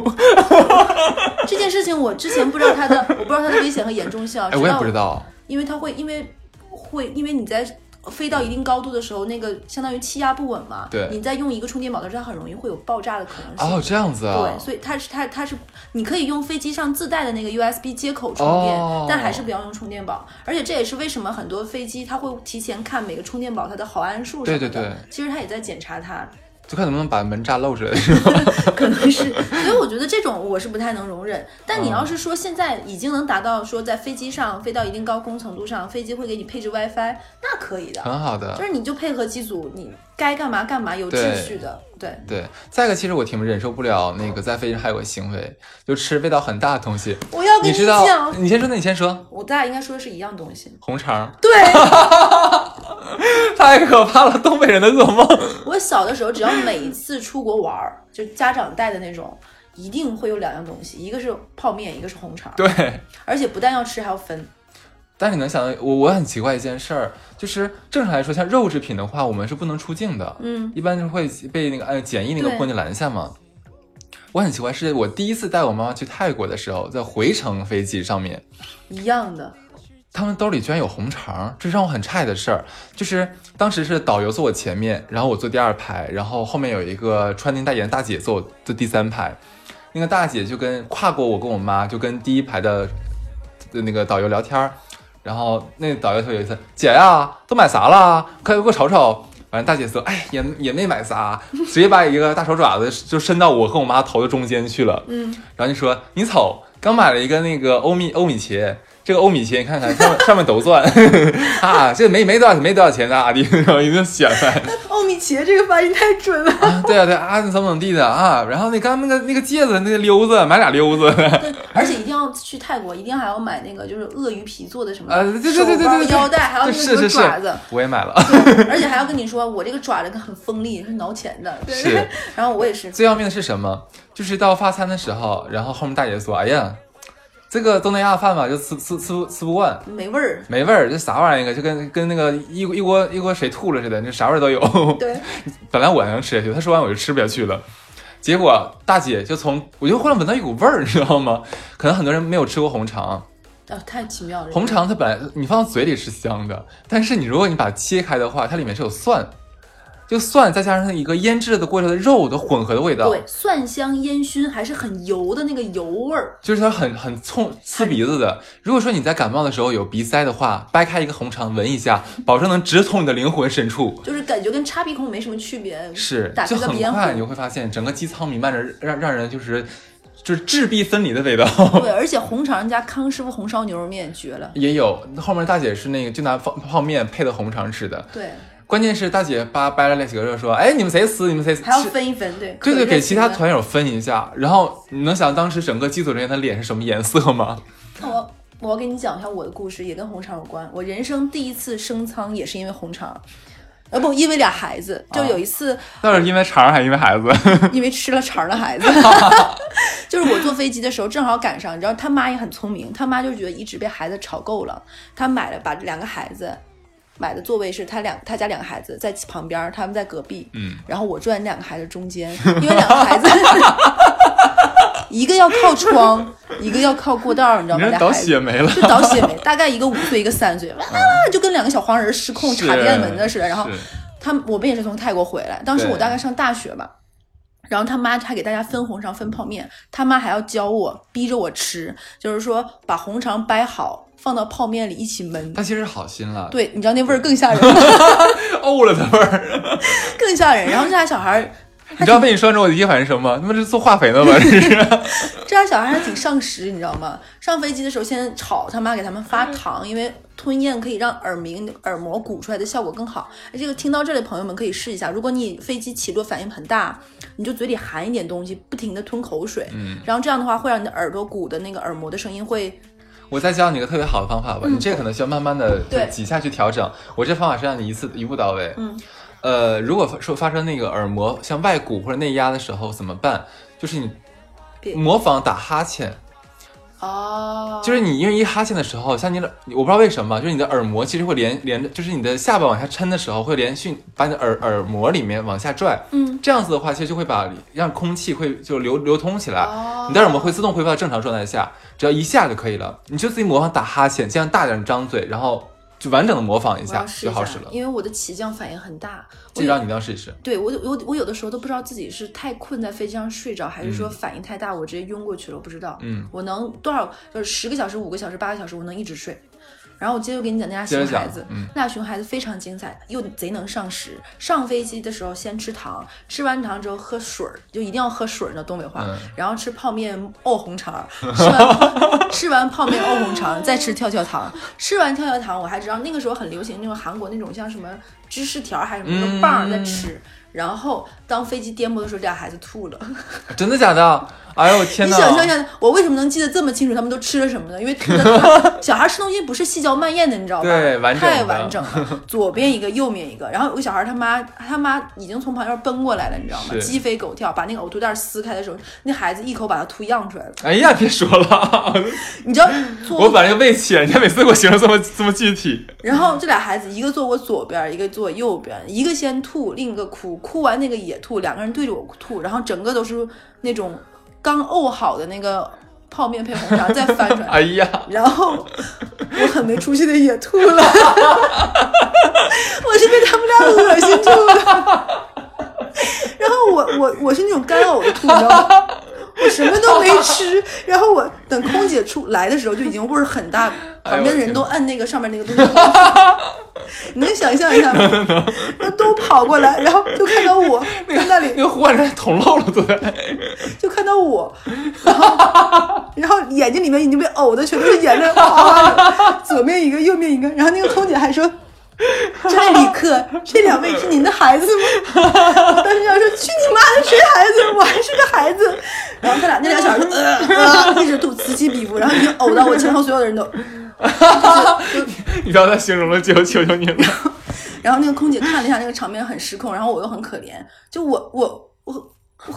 [SPEAKER 2] 这件事情，我之前不知道它的，我不知道它的危险和严重性。哎，
[SPEAKER 1] 我也不知道，
[SPEAKER 2] 因为它会，因为会，因为你在。飞到一定高度的时候，那个相当于气压不稳嘛。
[SPEAKER 1] 对。
[SPEAKER 2] 你再用一个充电宝的时候，它很容易会有爆炸的可能性。
[SPEAKER 1] 哦，这样子啊。
[SPEAKER 2] 对，所以它是它它是你可以用飞机上自带的那个 USB 接口充电，但还是不要用充电宝。而且这也是为什么很多飞机它会提前看每个充电宝它的毫安数什么
[SPEAKER 1] 的。对对对。
[SPEAKER 2] 其实它也在检查它。
[SPEAKER 1] 就看能不能把门炸漏出来？
[SPEAKER 2] 可能是，所以我觉得这种我是不太能容忍。但你要是说现在已经能达到说在飞机上飞到一定高空程度上，飞机会给你配置 WiFi，那可以的，
[SPEAKER 1] 很好的。
[SPEAKER 2] 就是你就配合机组，你该干嘛干嘛，有秩序的。对
[SPEAKER 1] 对。再一个，其实我挺忍受不了那个在飞机上还有个行为，就吃味道很大的东西。
[SPEAKER 2] 我要跟
[SPEAKER 1] 你讲，你先说，那你先说。
[SPEAKER 2] 我咱俩应该说的是一样东西。
[SPEAKER 1] 红肠。
[SPEAKER 2] 对。
[SPEAKER 1] 太可怕了，东北人的噩梦。
[SPEAKER 2] 我小的时候，只要每一次出国玩儿，就家长带的那种，一定会有两样东西，一个是泡面，一个是红肠。
[SPEAKER 1] 对，
[SPEAKER 2] 而且不但要吃，还要分。
[SPEAKER 1] 但你能想到，我我很奇怪一件事儿，就是正常来说，像肉制品的话，我们是不能出境的。
[SPEAKER 2] 嗯，
[SPEAKER 1] 一般就会被那个呃检疫那个关就拦下嘛。我很奇怪，是我第一次带我妈妈去泰国的时候，在回程飞机上面，
[SPEAKER 2] 一样的。
[SPEAKER 1] 他们兜里居然有红肠，这是让我很诧异的事儿。就是当时是导游坐我前面，然后我坐第二排，然后后面有一个穿金戴银的大姐坐坐第三排。那个大姐就跟跨过我跟我妈，就跟第一排的的那个导游聊天儿。然后那导游说有一次，姐呀，都买啥了？快给我瞅瞅。反正大姐说，哎，也也没买啥，直接把一个大手爪子就伸到我和我妈头的中间去了。
[SPEAKER 2] 嗯，
[SPEAKER 1] 然后就说，你瞅，刚买了一个那个欧米欧米茄。这个欧米茄，你看看上面上面都钻 啊，这没没多少没多少钱咋地，然后一顿显摆。
[SPEAKER 2] 欧米茄这个发音太准了。
[SPEAKER 1] 啊，对啊对啊，怎么怎么地的啊？然后那刚那个那个戒指，那个溜子，买俩溜子。
[SPEAKER 2] 而且一定要去泰国，一定还要买那个就是鳄鱼皮做的什么
[SPEAKER 1] 手包、
[SPEAKER 2] 腰带，还要那个爪子。
[SPEAKER 1] 我也买了。
[SPEAKER 2] 而且还要跟你说，我这个爪子很锋利，是挠钱的。
[SPEAKER 1] 是。
[SPEAKER 2] 然后我也是。
[SPEAKER 1] 最要命的是什么？就是到发餐的时候，然后后面大姐说：“哎呀。”这个东南亚饭吧，就吃吃吃不吃不惯，
[SPEAKER 2] 没味儿，
[SPEAKER 1] 没味儿，这啥玩意儿？就跟跟那个一一锅一锅水吐了似的，就啥味儿都有。
[SPEAKER 2] 对，
[SPEAKER 1] 本来我还能吃下去，他说完我就吃不下去了。结果大姐就从我就忽然闻到一股味儿，你知道吗？可能很多人没有吃过红肠，
[SPEAKER 2] 啊，太奇妙了。
[SPEAKER 1] 红肠它本来你放到嘴里是香的，但是你如果你把它切开的话，它里面是有蒜。就蒜再加上它一个腌制的过程的肉的混合的味道，
[SPEAKER 2] 对，蒜香烟熏，还是很油的那个油味儿，
[SPEAKER 1] 就是它很很冲刺鼻子的。如果说你在感冒的时候有鼻塞的话，掰开一个红肠闻一下，保证能直冲你的灵魂深处，
[SPEAKER 2] 就是感觉跟插鼻孔没什么区别。
[SPEAKER 1] 是，就很快你会发现整个机舱弥漫着让让人就是就是质壁分离的味道。
[SPEAKER 2] 对，而且红肠加康师傅红烧牛肉面绝了，
[SPEAKER 1] 也有后面大姐是那个就拿泡泡面配的红肠吃的。
[SPEAKER 2] 对。
[SPEAKER 1] 关键是大姐扒掰了那几个肉说，哎，你们谁撕？你们谁死？
[SPEAKER 2] 还要分一分，对
[SPEAKER 1] 对对，给其他团友分一下。然后你能想当时整个机组人员的脸是什么颜色吗？
[SPEAKER 2] 我我给你讲一下我的故事，也跟红肠有关。我人生第一次升舱也是因为红肠，呃不，因为俩孩子。就有一次，
[SPEAKER 1] 到底是因为肠还是因为孩子？
[SPEAKER 2] 因为吃了肠的孩子，就是我坐飞机的时候正好赶上，你知道他妈也很聪明，他妈就觉得一直被孩子吵够了，他买了把两个孩子。买的座位是他两他家两个孩子在旁边，他们在隔壁，
[SPEAKER 1] 嗯，
[SPEAKER 2] 然后我坐在那两个孩子中间，因为两个孩子 一个要靠窗，一个要靠过道，你知道吗？俩孩子
[SPEAKER 1] 血霉了。
[SPEAKER 2] 就倒血霉，大概一个五岁，一个三岁，啊，就跟两个小黄人失控
[SPEAKER 1] 是
[SPEAKER 2] 插电门的似的。然后他们我们也是从泰国回来，当时我大概上大学吧。然后他妈还给大家分红肠分泡面，他妈还要教我，逼着我吃，就是说把红肠掰好，放到泡面里一起焖。
[SPEAKER 1] 他其实好心了，
[SPEAKER 2] 对，你知道那味儿更吓人吗？
[SPEAKER 1] 呕了的味儿。
[SPEAKER 2] 更吓人。然后这俩小孩儿，
[SPEAKER 1] 你知道被你说中，我的第一反应是什么？他妈这是做化肥的吧？这是。
[SPEAKER 2] 这俩小孩还挺上食，你知道吗？上飞机的时候先炒，他妈给他们发糖，因为吞咽可以让耳鸣、耳膜鼓出来的效果更好。哎，这个听到这里，朋友们可以试一下。如果你飞机起落反应很大，你就嘴里含一点东西，不停的吞口水，
[SPEAKER 1] 嗯，
[SPEAKER 2] 然后这样的话会让你的耳朵鼓的那个耳膜的声音会
[SPEAKER 1] 我再教你一个特别好的方法吧，你这个可能需要慢慢的
[SPEAKER 2] 嗯对
[SPEAKER 1] 几下去调整。我这方法是让你一次一步到位。
[SPEAKER 2] 嗯，
[SPEAKER 1] 呃，如果说发生那个耳膜像外鼓或者内压的时候怎么办？就是你模仿打哈欠，
[SPEAKER 2] 哦，
[SPEAKER 1] 就是你因为一哈欠的时候，像你的我不知道为什么，就是你的耳膜其实会连连着，就是你的下巴往下撑的时候会连续把你的耳耳膜里面往下拽，
[SPEAKER 2] 嗯，
[SPEAKER 1] 这样子的话，其实就会把让空气会就流流通起来，
[SPEAKER 2] 哦
[SPEAKER 1] 你的耳膜会自动恢复到正常状态下，只要一下就可以了。你就自己模仿打哈欠，尽量大点张嘴，然后就完整的模仿一下就好使了。
[SPEAKER 2] 因为我的起降反应很大。我
[SPEAKER 1] 这招你一定要试一试。
[SPEAKER 2] 对我我我有的时候都不知道自己是太困在飞机上睡着，还是说
[SPEAKER 1] 嗯
[SPEAKER 2] 反应太大，我直接晕过去了，我不知道。
[SPEAKER 1] 嗯，
[SPEAKER 2] 我能多少就是十个小时、五个小时、八个小时，我能一直睡。然后我接着给你讲那俩熊孩子，
[SPEAKER 1] 嗯
[SPEAKER 2] 那俩熊孩子非常精彩，又贼能上食。上飞机的时候先吃糖，吃完糖之后喝水儿，就一定要喝水儿呢，东北话。
[SPEAKER 1] 嗯
[SPEAKER 2] 然后吃泡面熬红肠，吃完 吃完泡面熬红肠，再吃跳跳糖。吃完跳跳糖，我还知道那个时候很流行那种韩国那种像什么芝士条还是什么棒儿在吃。然后当飞机颠簸的时候，这俩孩子吐了。
[SPEAKER 1] 真的假的？哎呦我天
[SPEAKER 2] 你！想象一下，我为什么能记得这么清楚？他们都吃了什么呢？因为吐的 小孩吃东西不是细嚼慢咽的，你知道吧？
[SPEAKER 1] 对完整
[SPEAKER 2] 太完整了，左边一个，右面一个。然后有个小孩他妈他妈已经从旁边奔过来了，你知道吗？鸡飞狗跳，把那个呕吐袋撕开的时候，那孩子一口把它吐漾出来了。
[SPEAKER 1] 哎呀，别说了，
[SPEAKER 2] 你知道
[SPEAKER 1] 我，把那个胃切，人家每次给我形容这么这么具体。
[SPEAKER 2] 然后这俩孩子一个坐我左边，一个坐我右边，一个先吐，另一个哭，哭完那个也吐，两个人对着我吐，然后整个都是那种刚沤好的那个泡面配红茶再翻出来。
[SPEAKER 1] 哎呀，
[SPEAKER 2] 然后我很没出息的也吐了，我是被他们俩恶心吐了。然后我我我是那种干呕的吐，你知道吗？我什么都没吃，然后我等空姐出来的时候就已经味儿很大，旁边人都按那个上面那个东西。你能想象一下吗？那都跑过来，然后就看到我在那里
[SPEAKER 1] 那个患者捅漏了，对。
[SPEAKER 2] 就看到我，然后然后眼睛里面已经被呕的全都是眼泪，哗哗的，左面一个，右面一个。然后那个空姐还说：“张旅客，这两位是您的孩子吗？” 我当时想说：“去你妈的，谁孩子？我还是个孩子。”然后他俩那俩小孩就呃呃一直吐，此起彼伏，然后已经呕到我前后所有的人都。
[SPEAKER 1] 你不要再形容了，求求求你了。
[SPEAKER 2] 然后那个空姐看了一下那个场面很失控，然后我又很可怜，就我我我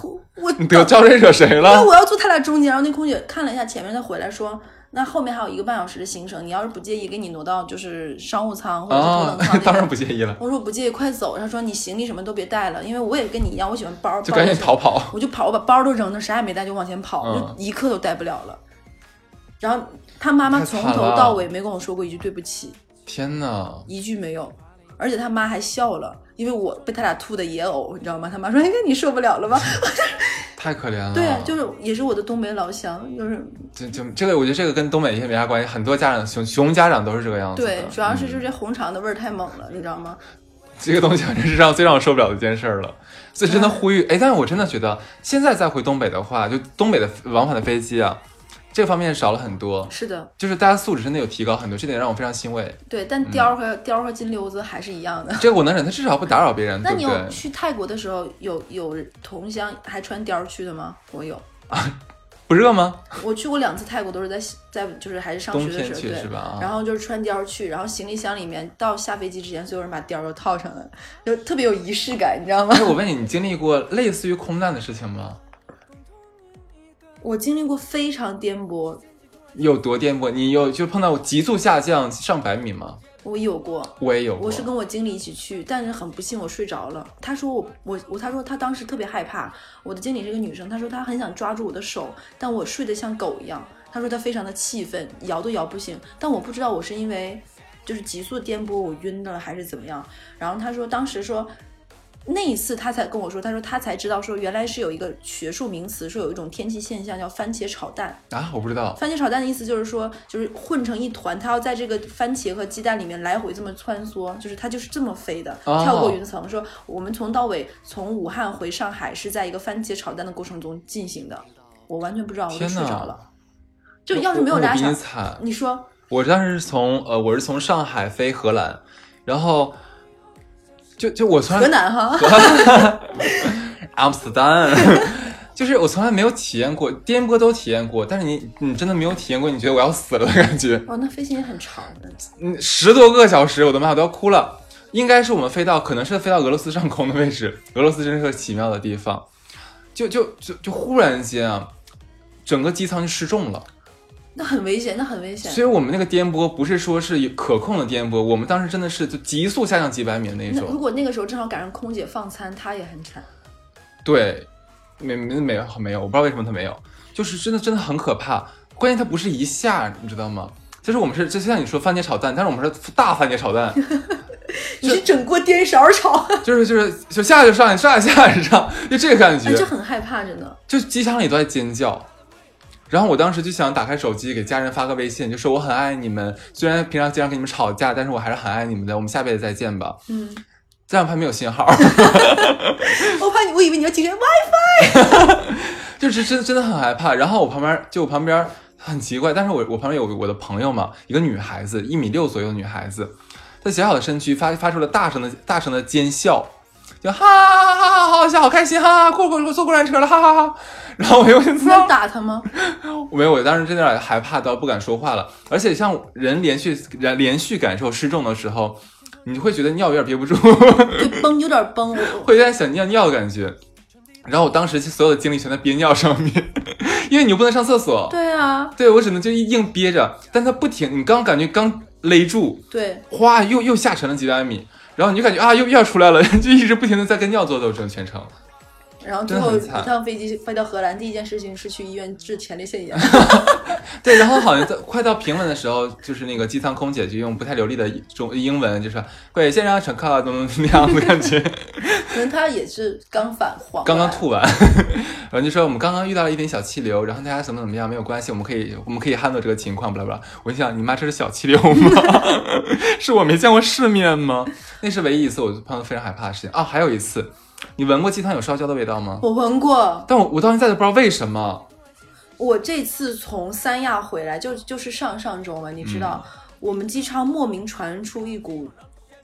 [SPEAKER 2] 我我
[SPEAKER 1] 你得招谁惹谁了
[SPEAKER 2] 因为？我要坐他俩中间，然后那空姐看了一下前面，她回来说，那后面还有一个半小时的行程，你要是不介意，给你挪到就是商务舱或者是头
[SPEAKER 1] 啊
[SPEAKER 2] 等舱、那，
[SPEAKER 1] 当然。不介意了，
[SPEAKER 2] 我说我不介意，快走。他说你行李什么都别带了，因为我也跟你一样，我喜欢包，
[SPEAKER 1] 就赶紧
[SPEAKER 2] 包
[SPEAKER 1] 逃跑。
[SPEAKER 2] 我就跑，我把包都扔那，啥也没带就往前跑，
[SPEAKER 1] 嗯
[SPEAKER 2] 就一刻都带不了了。然后他妈妈从头到尾没跟我说过一句对不起，
[SPEAKER 1] 天哪！
[SPEAKER 2] 一句没有，而且他妈还笑了，因为我被他俩吐的也呕，你知道吗？他妈说：“哎，你受不了了吧
[SPEAKER 1] 太可怜了。？”
[SPEAKER 2] 对，就是也是我的东北老乡，就是
[SPEAKER 1] 就就这个，我觉得这个跟东北一些没啥关系，很多家长熊熊家长都是这个样子。
[SPEAKER 2] 对，主要是
[SPEAKER 1] 嗯
[SPEAKER 2] 就是这红肠的味儿太猛了，你知道吗？
[SPEAKER 1] 这个东西，反正是让最让我受不了的一件事儿了。所以真的呼吁，哎，但是我真的觉得现在再回东北的话，就东北的往返的飞机啊，这方面少了很多，
[SPEAKER 2] 是的，
[SPEAKER 1] 就是大家素质真的有提高很多，这点让我非常欣慰。
[SPEAKER 2] 对，但貂儿和、貂儿和金溜子还是一样的。
[SPEAKER 1] 这个我能忍，他至少不打扰别人，
[SPEAKER 2] 那你有？去泰国的时候，有有同乡还穿貂儿去的吗？我有，
[SPEAKER 1] 不热吗？
[SPEAKER 2] 我去过两次泰国，都是在在就是还是上学的时候，
[SPEAKER 1] 去
[SPEAKER 2] 对
[SPEAKER 1] 是吧啊
[SPEAKER 2] 然后就是穿貂儿去，然后行李箱里面到下飞机之前，所有人把貂儿都套上了，就特别有仪式感，你知道吗
[SPEAKER 1] 哎，？我问你，你经历过类似于空难的事情吗？
[SPEAKER 2] 我经历过非常颠簸，
[SPEAKER 1] 有多颠簸？你有就碰到急速下降上百米吗？
[SPEAKER 2] 我有过，
[SPEAKER 1] 我也有过。
[SPEAKER 2] 我是跟我经理一起去，但是很不幸我睡着了。他说我我我，他说他当时特别害怕。我的经理是个女生，她说她很想抓住我的手，但我睡得像狗一样。她说她非常的气愤，摇都摇不醒。但我不知道我是因为就是急速颠簸我晕了还是怎么样。然后他说当时说。那一次他才跟我说，他说他才知道说原来是有一个学术名词，说有一种天气现象叫番茄炒蛋。
[SPEAKER 1] 啊，我不知道。
[SPEAKER 2] 番茄炒蛋的意思就是说，就是混成一团，它要在这个番茄和鸡蛋里面来回这么穿梭，就是它就是这么飞的，
[SPEAKER 1] 哦
[SPEAKER 2] 跳过云层。说我们从到尾从武汉回上海是在一个番茄炒蛋的过程中进行的，我完全不知道，我就睡着了。就要是没有大家想，
[SPEAKER 1] 你。
[SPEAKER 2] 你说
[SPEAKER 1] 我当时是从呃，我是从上海飞荷兰，然后就就我从来
[SPEAKER 2] 河南哈，
[SPEAKER 1] 阿姆斯特丹，就是我从来没有体验过颠簸都体验过，但是你你真的没有体验过，你觉得我要死了的感觉，
[SPEAKER 2] 哦，那飞行也很长的，
[SPEAKER 1] 嗯，十多个小时，我的妈，我都要哭了。应该是我们飞到，可能是飞到俄罗斯上空的位置。俄罗斯真是个奇妙的地方，就就就就忽然间啊，整个机舱就失重了。
[SPEAKER 2] 那很危险，那很危险
[SPEAKER 1] 所。以我们那个颠簸不是说是可控的颠簸，我们当时真的是就急速下降几百米的那
[SPEAKER 2] 种如。果那个时候正好赶上空姐放餐，她也很惨。
[SPEAKER 1] 对，没没没有没有，我不知道为什么她没有，就是真的真的很可怕。关键它不是一下，你知道吗？就是我们是就像你说番茄炒蛋，但是我们是大番茄炒蛋，
[SPEAKER 2] 你是整锅颠勺炒，
[SPEAKER 1] 就是就是就下就上，上下就上，就这个感
[SPEAKER 2] 哎，
[SPEAKER 1] 觉
[SPEAKER 2] 就。很害怕，真的。
[SPEAKER 1] 就机舱里都在尖叫。然后我当时就想打开手机给家人发个微信，就说我很爱你们，虽然平常经常跟你们吵架，但是我还是很爱你们的，我们下辈子再见吧。
[SPEAKER 2] 嗯，
[SPEAKER 1] 这样怕没有信号，
[SPEAKER 2] 我怕你，我以为你要提神 WiFi。
[SPEAKER 1] 就是真真的很害怕。然后我旁边就我旁边很奇怪，但是我我旁边有我的朋友嘛，一个女孩子，一米六左右的女孩子，她小小的身躯发发出了大声的大声的尖笑，就哈哈哈哈哈，好好笑，好开心，哈哈，过过坐过山车了，哈哈哈。然后我又
[SPEAKER 2] 你要打他吗？
[SPEAKER 1] 没有，我当时真的有点害怕到不敢说话了。而且像人连续连连续感受失重的时候，你会觉得尿有点憋不住，
[SPEAKER 2] 就 崩，有点崩。
[SPEAKER 1] 会有点想尿尿的感觉。然后我当时所有的精力全在憋尿上面，因为你又不能上厕所，
[SPEAKER 2] 对啊，
[SPEAKER 1] 对我只能就硬憋着，但它不停，你刚感觉刚勒住，
[SPEAKER 2] 对，
[SPEAKER 1] 哗，又又下沉了几百米，然后你就感觉啊，又又要出来了，就一直不停的在跟尿做斗争，全程。
[SPEAKER 2] 然后最后一趟飞机飞到荷兰，第一件事情是去医院治前列腺炎。
[SPEAKER 1] 对，然后好像在快到平稳的时候，就是那个机舱空姐就用不太流利的中英文，就说“各位先生、乘客”怎么怎么样的感觉，
[SPEAKER 2] 可能他也是刚返 黄，
[SPEAKER 1] 刚刚。吐完，然后就说我们刚刚遇到了一点小气流，然后大家怎么怎么样，没有关系，我们可以我们可以 handle 这个情况，巴拉巴拉。我就想，你妈这是小气流吗？是我没见过世面吗？那是唯一一次我碰到非常害怕的事情啊。还有一次，你闻过鸡汤有烧焦的味道吗？
[SPEAKER 2] 我闻过，
[SPEAKER 1] 但我我到现在都不知道为什么。
[SPEAKER 2] 我这次从三亚回来，就就是上上周嘛，你知道，我们机舱莫名传出一股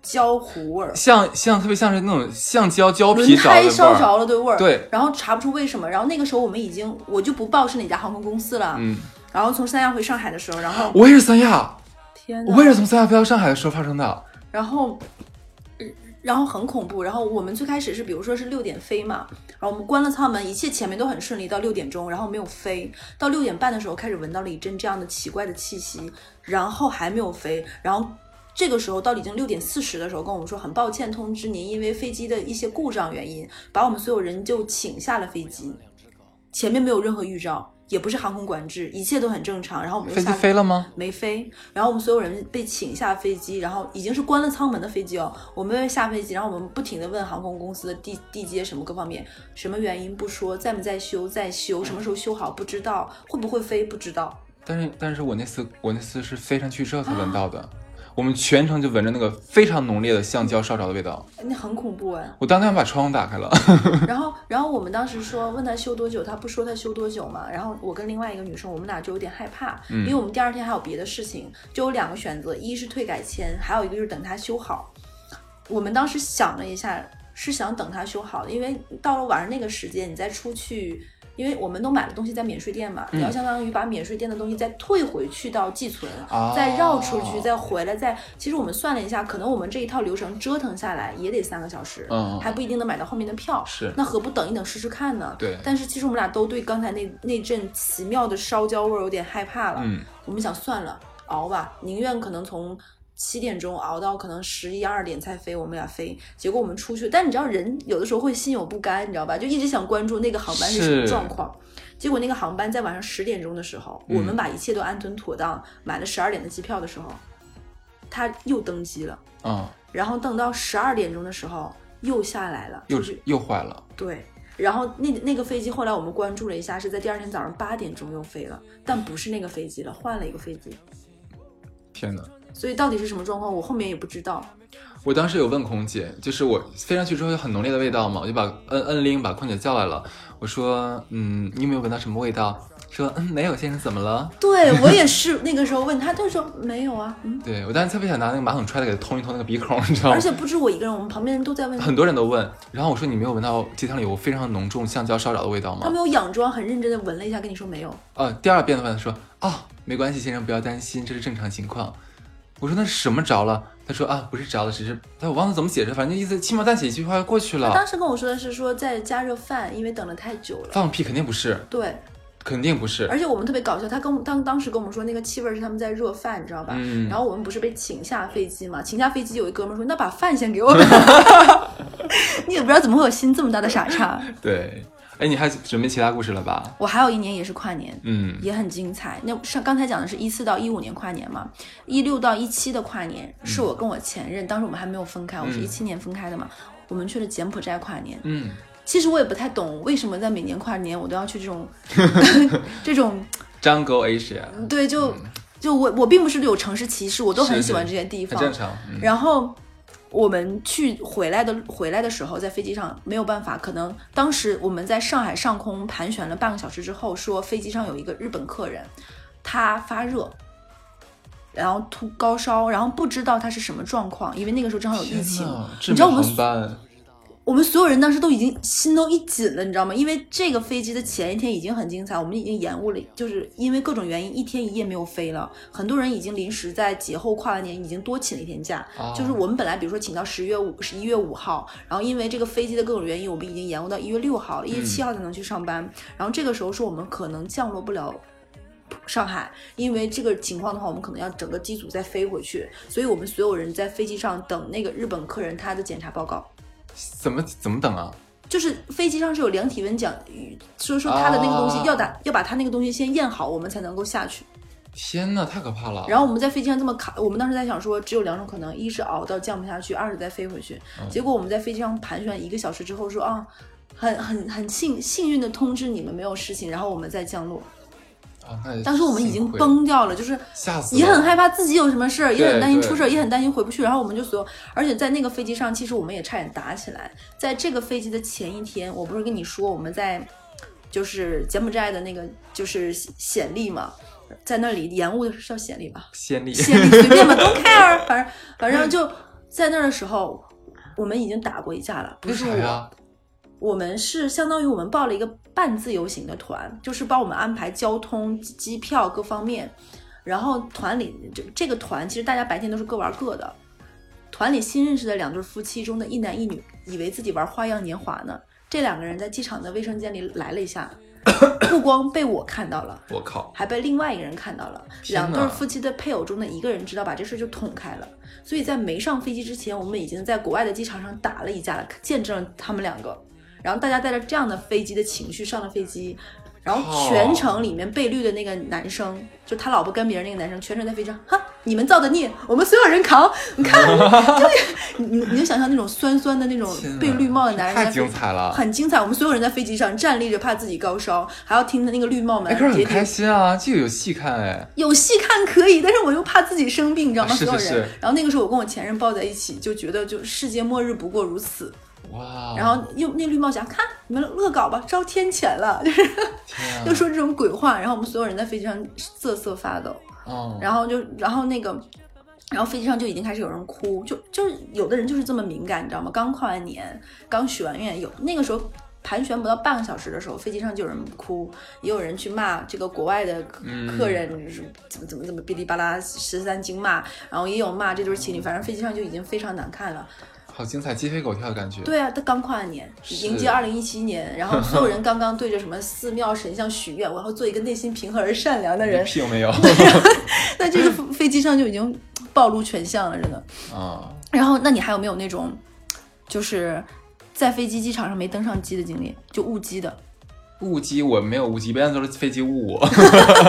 [SPEAKER 2] 焦糊味儿，
[SPEAKER 1] 像像特别像是那种橡胶胶
[SPEAKER 2] 轮胎烧，着了的味儿。
[SPEAKER 1] 对，
[SPEAKER 2] 然后查不出为什么，然后那个时候我们已经，我就不报是哪家航空公司了。
[SPEAKER 1] 嗯，
[SPEAKER 2] 然后从三亚回上海的时候，然后
[SPEAKER 1] 我也是三亚，
[SPEAKER 2] 天哪，
[SPEAKER 1] 我也是从三亚飞到上海的时候发生的。
[SPEAKER 2] 然后，呃然后很恐怖。然后我们最开始是，比如说是六点飞嘛，然后我们关了舱门，一切前面都很顺利，到六点钟，然后没有飞，到六点半的时候开始闻到了一阵这样的奇怪的气息，然后还没有飞，然后。这个时候到已经六点四十的时候，跟我们说很抱歉通知您，因为飞机的一些故障原因，把我们所有人就请下了飞机。前面没有任何预兆，也不是航空管制，一切都很正常。然后我们就
[SPEAKER 1] 飞机飞了吗？
[SPEAKER 2] 没飞，然后我们所有人被请下飞机，然后已经是关了舱门的飞机哦，我们下飞机，然后我们不停的问航空公司的地地接什么各方面，什么原因不说，在没在修，在修，什么时候修好不知道，会不会飞不知道，
[SPEAKER 1] 但是但是我那次我那次是飞上去之后才闻到的。我们全程就闻着那个非常浓烈的橡胶烧着的味道。
[SPEAKER 2] 那很恐怖哎。
[SPEAKER 1] 我当天把窗户打开了。
[SPEAKER 2] 然后，然后我们当时说问他修多久，他不说他修多久嘛。然后我跟另外一个女生，我们俩就有点害怕，因为我们第二天还有别的事情，就有两个选择，一是退改签，还有一个就是等他修好。我们当时想了一下，是想等他修好的，因为到了晚上那个时间，你再出去。因为我们都买了东西在免税店嘛，你要相当于把免税店的东西再退回去到寄存，再绕出去，再回来，再其实我们算了一下，可能我们这一套流程折腾下来也得三个小时，
[SPEAKER 1] 嗯，
[SPEAKER 2] 还不一定能买到后面的票，
[SPEAKER 1] 是，
[SPEAKER 2] 那何不等一等试试看呢？
[SPEAKER 1] 对。
[SPEAKER 2] 但是其实我们俩都对刚才那那阵奇妙的烧焦味有点害怕了，
[SPEAKER 1] 嗯，
[SPEAKER 2] 我们想算了，熬吧，宁愿可能从。七点钟熬到可能十一二点才飞，我们俩飞，结果我们出去，但你知道人有的时候会心有不甘，你知道吧？就一直想关注那个航班是什么状况。结果那个航班在晚上十点钟的时候，我们把一切都安顿妥当，买了十二点的机票的时候，他又登机了。
[SPEAKER 1] 嗯。
[SPEAKER 2] 然后等到十二点钟的时候又下来了，
[SPEAKER 1] 又
[SPEAKER 2] 是
[SPEAKER 1] 又坏了。
[SPEAKER 2] 对。然后那那个飞机后来我们关注了一下，是在第二天早上八点钟又飞了，但不是那个飞机了，换了一个飞机。
[SPEAKER 1] 天哪！
[SPEAKER 2] 所以到底是什么状况，我后面也不知道。
[SPEAKER 1] 我当时有问空姐，就是我飞上去之后有很浓烈的味道嘛，我就把摁摁铃把空姐叫来了。我说，嗯，你有没有闻到什么味道？说，嗯，没有，先生，怎么了？
[SPEAKER 2] 对我也是那个时候问他，他说没有啊。嗯，
[SPEAKER 1] 对我当时特别想拿那个马桶揣子给他通一通那个鼻孔，你知道吗？
[SPEAKER 2] 而且不止我一个人，我们旁边人都在问，
[SPEAKER 1] 很多人都问。然后我说，你没有闻到机舱里有非常浓重橡胶烧着的味道吗？
[SPEAKER 2] 他没有佯装，很认真的闻了一下，跟你说没有。
[SPEAKER 1] 呃，第二遍的话他说，哦，没关系，先生不要担心，这是正常情况。我说那是什么着了？他说啊，不是着了，只是但我忘了怎么解释，反正意思轻描淡写一句话就过去了。
[SPEAKER 2] 他当时跟我说的是说在加热饭，因为等了太久了。
[SPEAKER 1] 放屁，肯定不是。
[SPEAKER 2] 对，
[SPEAKER 1] 肯定不是。
[SPEAKER 2] 而且我们特别搞笑，他跟当当时跟我们说那个气味是他们在热饭，你知道吧？
[SPEAKER 1] 嗯。
[SPEAKER 2] 然后我们不是被请下飞机嘛？请下飞机有一哥们说那把饭先给我们。你也不知道怎么会有心这么大的傻叉。
[SPEAKER 1] 对。哎，你还准备其他故事了吧？
[SPEAKER 2] 我还有一年也是跨年，
[SPEAKER 1] 嗯，
[SPEAKER 2] 也很精彩。那上刚才讲的是一四到一五年跨年嘛，一六到一七的跨年是我跟我前任，当时我们还没有分开，我是一七年分开的嘛。我们去了柬埔寨跨年，
[SPEAKER 1] 嗯，
[SPEAKER 2] 其实我也不太懂为什么在每年跨年我都要去这种 这种
[SPEAKER 1] Jungle Asia，
[SPEAKER 2] 对，就就我我并不是有城市歧视，我都很喜欢这些地方，
[SPEAKER 1] 正常。
[SPEAKER 2] 然后。我们去回来的回来的时候，在飞机上没有办法，可能当时我们在上海上空盘旋了半个小时之后，说飞机上有一个日本客人，他发热，然后突高烧，然后不知道他是什么状况，因为那个时候正好有疫情，你知道我们。我们所有人当时都已经心都一紧了，你知道吗？因为这个飞机的前一天已经很精彩，我们已经延误了，就是因为各种原因，一天一夜没有飞了。很多人已经临时在节后跨完年已经多请了一天假，就是我们本来比如说请到十月五十一月五号，然后因为这个飞机的各种原因，我们已经延误到一月六号了，一月七号才能去上班。然后这个时候是我们可能降落不了上海，因为这个情况的话，我们可能要整个机组再飞回去，所以我们所有人在飞机上等那个日本客人他的检查报告。
[SPEAKER 1] 怎么怎么等啊？
[SPEAKER 2] 就是飞机上是有量体温讲，说说他的那个东西要打，要把他那个东西先验好，我们才能够下去。
[SPEAKER 1] 天呐，太可怕了！
[SPEAKER 2] 然后我们在飞机上这么卡，我们当时在想说，只有两种可能：一是熬到降不下去，二是再飞回去。结果我们在飞机上盘旋一个小时之后，说啊，很很很幸幸运的通知你们没有事情，然后我们再降落。当时我们已经崩掉了，就是也很害怕自己有什么事儿，也很担心出事儿，也很担心回不去。然后我们就所有，而且在那个飞机上，其实我们也差点打起来。在这个飞机的前一天，我不是跟你说我们在就是柬埔寨的那个就是暹粒嘛，在那里延误的是叫暹粒吧？
[SPEAKER 1] 暹粒，
[SPEAKER 2] 暹粒随便吧，Don't care，反正反正就在那儿的时候，我们已经打过一架了，不是我。我们是相当于我们报了一个半自由行的团，就是帮我们安排交通、机票各方面。然后团里这这个团其实大家白天都是各玩各的。团里新认识的两对夫妻中的一男一女，以为自己玩花样年华呢。这两个人在机场的卫生间里来了一下，不光被我看到了，
[SPEAKER 1] 我靠，
[SPEAKER 2] 还被另外一个人看到了。两对夫妻的配偶中的一个人知道把这事就捅开了。所以在没上飞机之前，我们已经在国外的机场上打了一架了，见证了他们两个。然后大家带着这样的飞机的情绪上了飞机，然后全程里面被绿的那个男生，就他老婆跟别人那个男生，全程在飞机上，哈，你们造的孽，我们所有人扛，你看，就你你你就想象那种酸酸的那种被绿帽的男人
[SPEAKER 1] 太精彩了。
[SPEAKER 2] 很精彩。我们所有人在飞机上站立着，怕自己高烧，还要听着那个绿帽们
[SPEAKER 1] 哎，可是很。开心啊，这个有戏看哎。
[SPEAKER 2] 有戏看可以，但是我又怕自己生病，你知道吗？
[SPEAKER 1] 啊是
[SPEAKER 2] 所有人。
[SPEAKER 1] 是是
[SPEAKER 2] 然后那个时候我跟我前任抱在一起，就觉得就世界末日不过如此。
[SPEAKER 1] 哇，
[SPEAKER 2] 然后又那绿帽侠，看你们恶搞吧，招天谴了，就是
[SPEAKER 1] 天啊
[SPEAKER 2] 就说这种鬼话。然后我们所有人在飞机上瑟瑟发抖。
[SPEAKER 1] 哦，
[SPEAKER 2] 然后就然后那个，然后飞机上就已经开始有人哭，就就是有的人就是这么敏感，你知道吗？刚跨完年，刚许完愿，有那个时候盘旋不到半个小时的时候，飞机上就有人哭，也有人去骂这个国外的客人是怎么怎么怎么哔哩吧啦十三经骂，然后也有骂这对情侣，反正飞机上就已经非常难看了。
[SPEAKER 1] 好精彩，鸡飞狗跳的感觉。
[SPEAKER 2] 对啊，他刚跨完年，迎接二零一七年，然后所有人 刚刚对着什么寺庙神像许愿，我要做一个内心平和而善良的人
[SPEAKER 1] 一。屁用没有
[SPEAKER 2] 那这个飞机上就已经暴露全相了，真的。
[SPEAKER 1] 啊？
[SPEAKER 2] 然后，那你还有没有那种，就是在飞机机场上没登上机的经历，就误机的？
[SPEAKER 1] 误机我没有误机，别人都是飞机误我。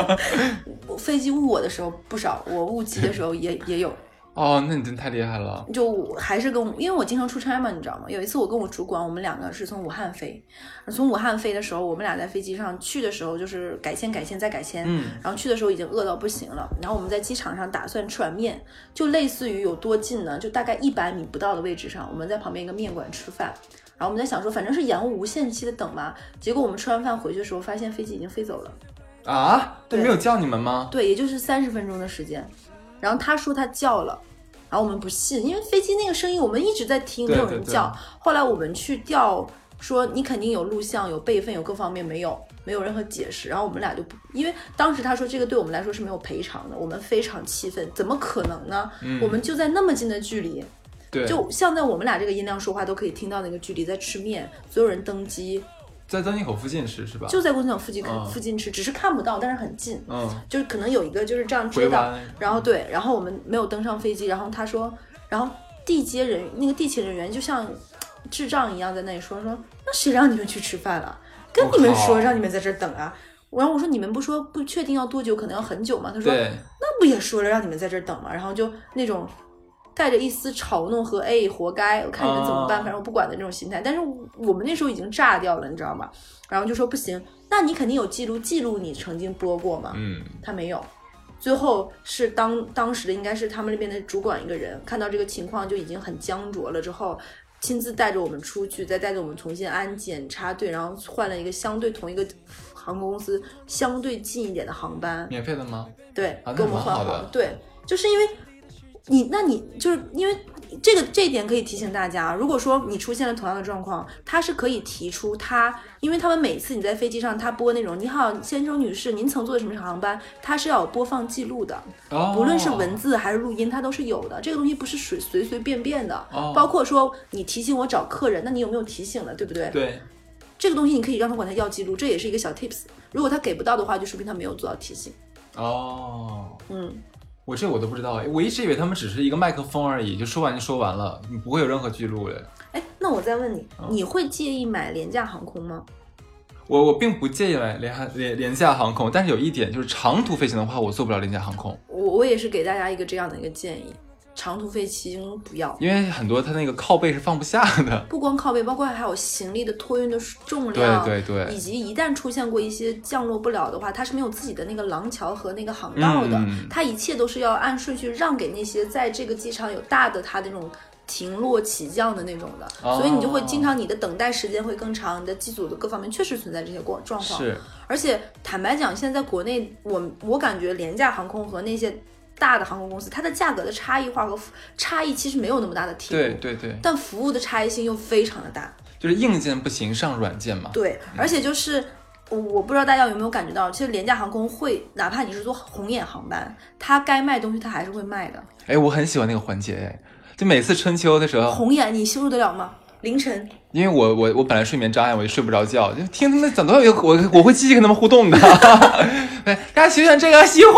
[SPEAKER 2] 我飞机误我的时候不少，我误机的时候也也有。
[SPEAKER 1] 哦，那你真太厉害了。
[SPEAKER 2] 就我还是跟我，因为我经常出差嘛，你知道吗？有一次我跟我主管，我们两个是从武汉飞，从武汉飞的时候，我们俩在飞机上去的时候就是改签、改签再改签，
[SPEAKER 1] 嗯，
[SPEAKER 2] 然后去的时候已经饿到不行了，然后我们在机场上打算吃碗面，就类似于有多近呢？就大概一百米不到的位置上，我们在旁边一个面馆吃饭，然后我们在想说，反正是延误无限期的等嘛。结果我们吃完饭回去的时候，发现飞机已经飞走了，
[SPEAKER 1] 啊，
[SPEAKER 2] 对
[SPEAKER 1] 没有叫你们吗？
[SPEAKER 2] 对，也就是三十分钟的时间。然后他说他叫了，然后我们不信，因为飞机那个声音我们一直在听，没
[SPEAKER 1] 对对对
[SPEAKER 2] 有人叫。后来我们去调，说你肯定有录像、有备份、有各方面没有，没有任何解释。然后我们俩就不，因为当时他说这个对我们来说是没有赔偿的，我们非常气愤，怎么可能呢？
[SPEAKER 1] 嗯
[SPEAKER 2] 我们就在那么近的距离，
[SPEAKER 1] 对，
[SPEAKER 2] 就像在我们俩这个音量说话都可以听到那个距离，在吃面，所有人登机，
[SPEAKER 1] 在登机口附近吃是吧？
[SPEAKER 2] 就在公交附近、
[SPEAKER 1] 嗯
[SPEAKER 2] 附近吃，只是看不到，但是很近。
[SPEAKER 1] 嗯，
[SPEAKER 2] 就是可能有一个就是这样知
[SPEAKER 1] 道，
[SPEAKER 2] 然后对，然后我们没有登上飞机，然后他说，然后地接人那个地勤人员就像智障一样在那里说说，那谁让你们去吃饭了？跟你们说让你们在这儿等啊。然后我说你们不说不确定要多久，可能要很久吗？他说，那不也说了让你们在这儿等吗？然后就那种带着一丝嘲弄和哎活该，我看你们怎么办，
[SPEAKER 1] 哦
[SPEAKER 2] 反正我不管的那种心态。但是我们那时候已经炸掉了，你知道吗？然后就说不行，那你肯定有记录，记录你曾经播过吗？
[SPEAKER 1] 嗯，
[SPEAKER 2] 他没有。最后是当当时的应该是他们那边的主管一个人看到这个情况就已经很僵着了，之后亲自带着我们出去，再带着我们重新安检插队，然后换了一个相对同一个航空公司相对近一点的航班，
[SPEAKER 1] 免费的吗？
[SPEAKER 2] 对，跟我们换
[SPEAKER 1] 蛮好的
[SPEAKER 2] 好。对，就是因为你，那你就是因为这个这一点可以提醒大家，如果说你出现了同样的状况，他是可以提出他，因为他们每次你在飞机上他播那种“你好，先生女士，您曾坐的什么航班”，他是要有播放记录的，
[SPEAKER 1] 哦，
[SPEAKER 2] 不论是文字还是录音，它都是有的。这个东西不是随随随便便的，
[SPEAKER 1] 哦
[SPEAKER 2] 包括说你提醒我找客人，那你有没有提醒的，对不对？
[SPEAKER 1] 对，
[SPEAKER 2] 这个东西你可以让他管他要记录，这也是一个小 tips。如果他给不到的话，就说明他没有做到提醒。
[SPEAKER 1] 哦，
[SPEAKER 2] 嗯。
[SPEAKER 1] 我这我都不知道，我一直以为他们只是一个麦克风而已，就说完就说完了，你不会有任何记录的。
[SPEAKER 2] 哎，那我再问你，
[SPEAKER 1] 嗯
[SPEAKER 2] 你会介意买廉价航空吗？
[SPEAKER 1] 我我并不介意买廉航廉廉价航空，但是有一点就是长途飞行的话，我做不了廉价航空，
[SPEAKER 2] 我我也是给大家一个这样的一个建议，长途飞行不要，
[SPEAKER 1] 因为很多它那个靠背是放不下的。
[SPEAKER 2] 不光靠背，包括还有行李的托运的重量，
[SPEAKER 1] 对对对
[SPEAKER 2] 以及一旦出现过一些降落不了的话，它是没有自己的那个廊桥和那个航道的，
[SPEAKER 1] 嗯
[SPEAKER 2] 它一切都是要按顺序让给那些在这个机场有大的它那种。停落起降的那种的，
[SPEAKER 1] 哦
[SPEAKER 2] 所以你就会经常你的等待时间会更长，你的机组的各方面确实存在这些过状况。
[SPEAKER 1] 是，
[SPEAKER 2] 而且坦白讲，现在在国内，我我感觉廉价航空和那些大的航空公司，它的价格的差异化和差异其实没有那么大的体
[SPEAKER 1] 对对对，
[SPEAKER 2] 但服务的差异性又非常的大。
[SPEAKER 1] 就是硬件不行，上软件嘛。
[SPEAKER 2] 对，而且就是我我不知道大家有没有感觉到，其实廉价航空会，哪怕你是坐红眼航班，它该卖东西它还是会卖的。
[SPEAKER 1] 哎，我很喜欢那个环节，哎，就每次春秋的时候，
[SPEAKER 2] 红眼你修得了吗？凌晨
[SPEAKER 1] 因为我我我本来睡眠障碍，我就睡不着觉，就听他们讲都有我我会积极跟他们互动的。对，大家喜欢这个，喜欢。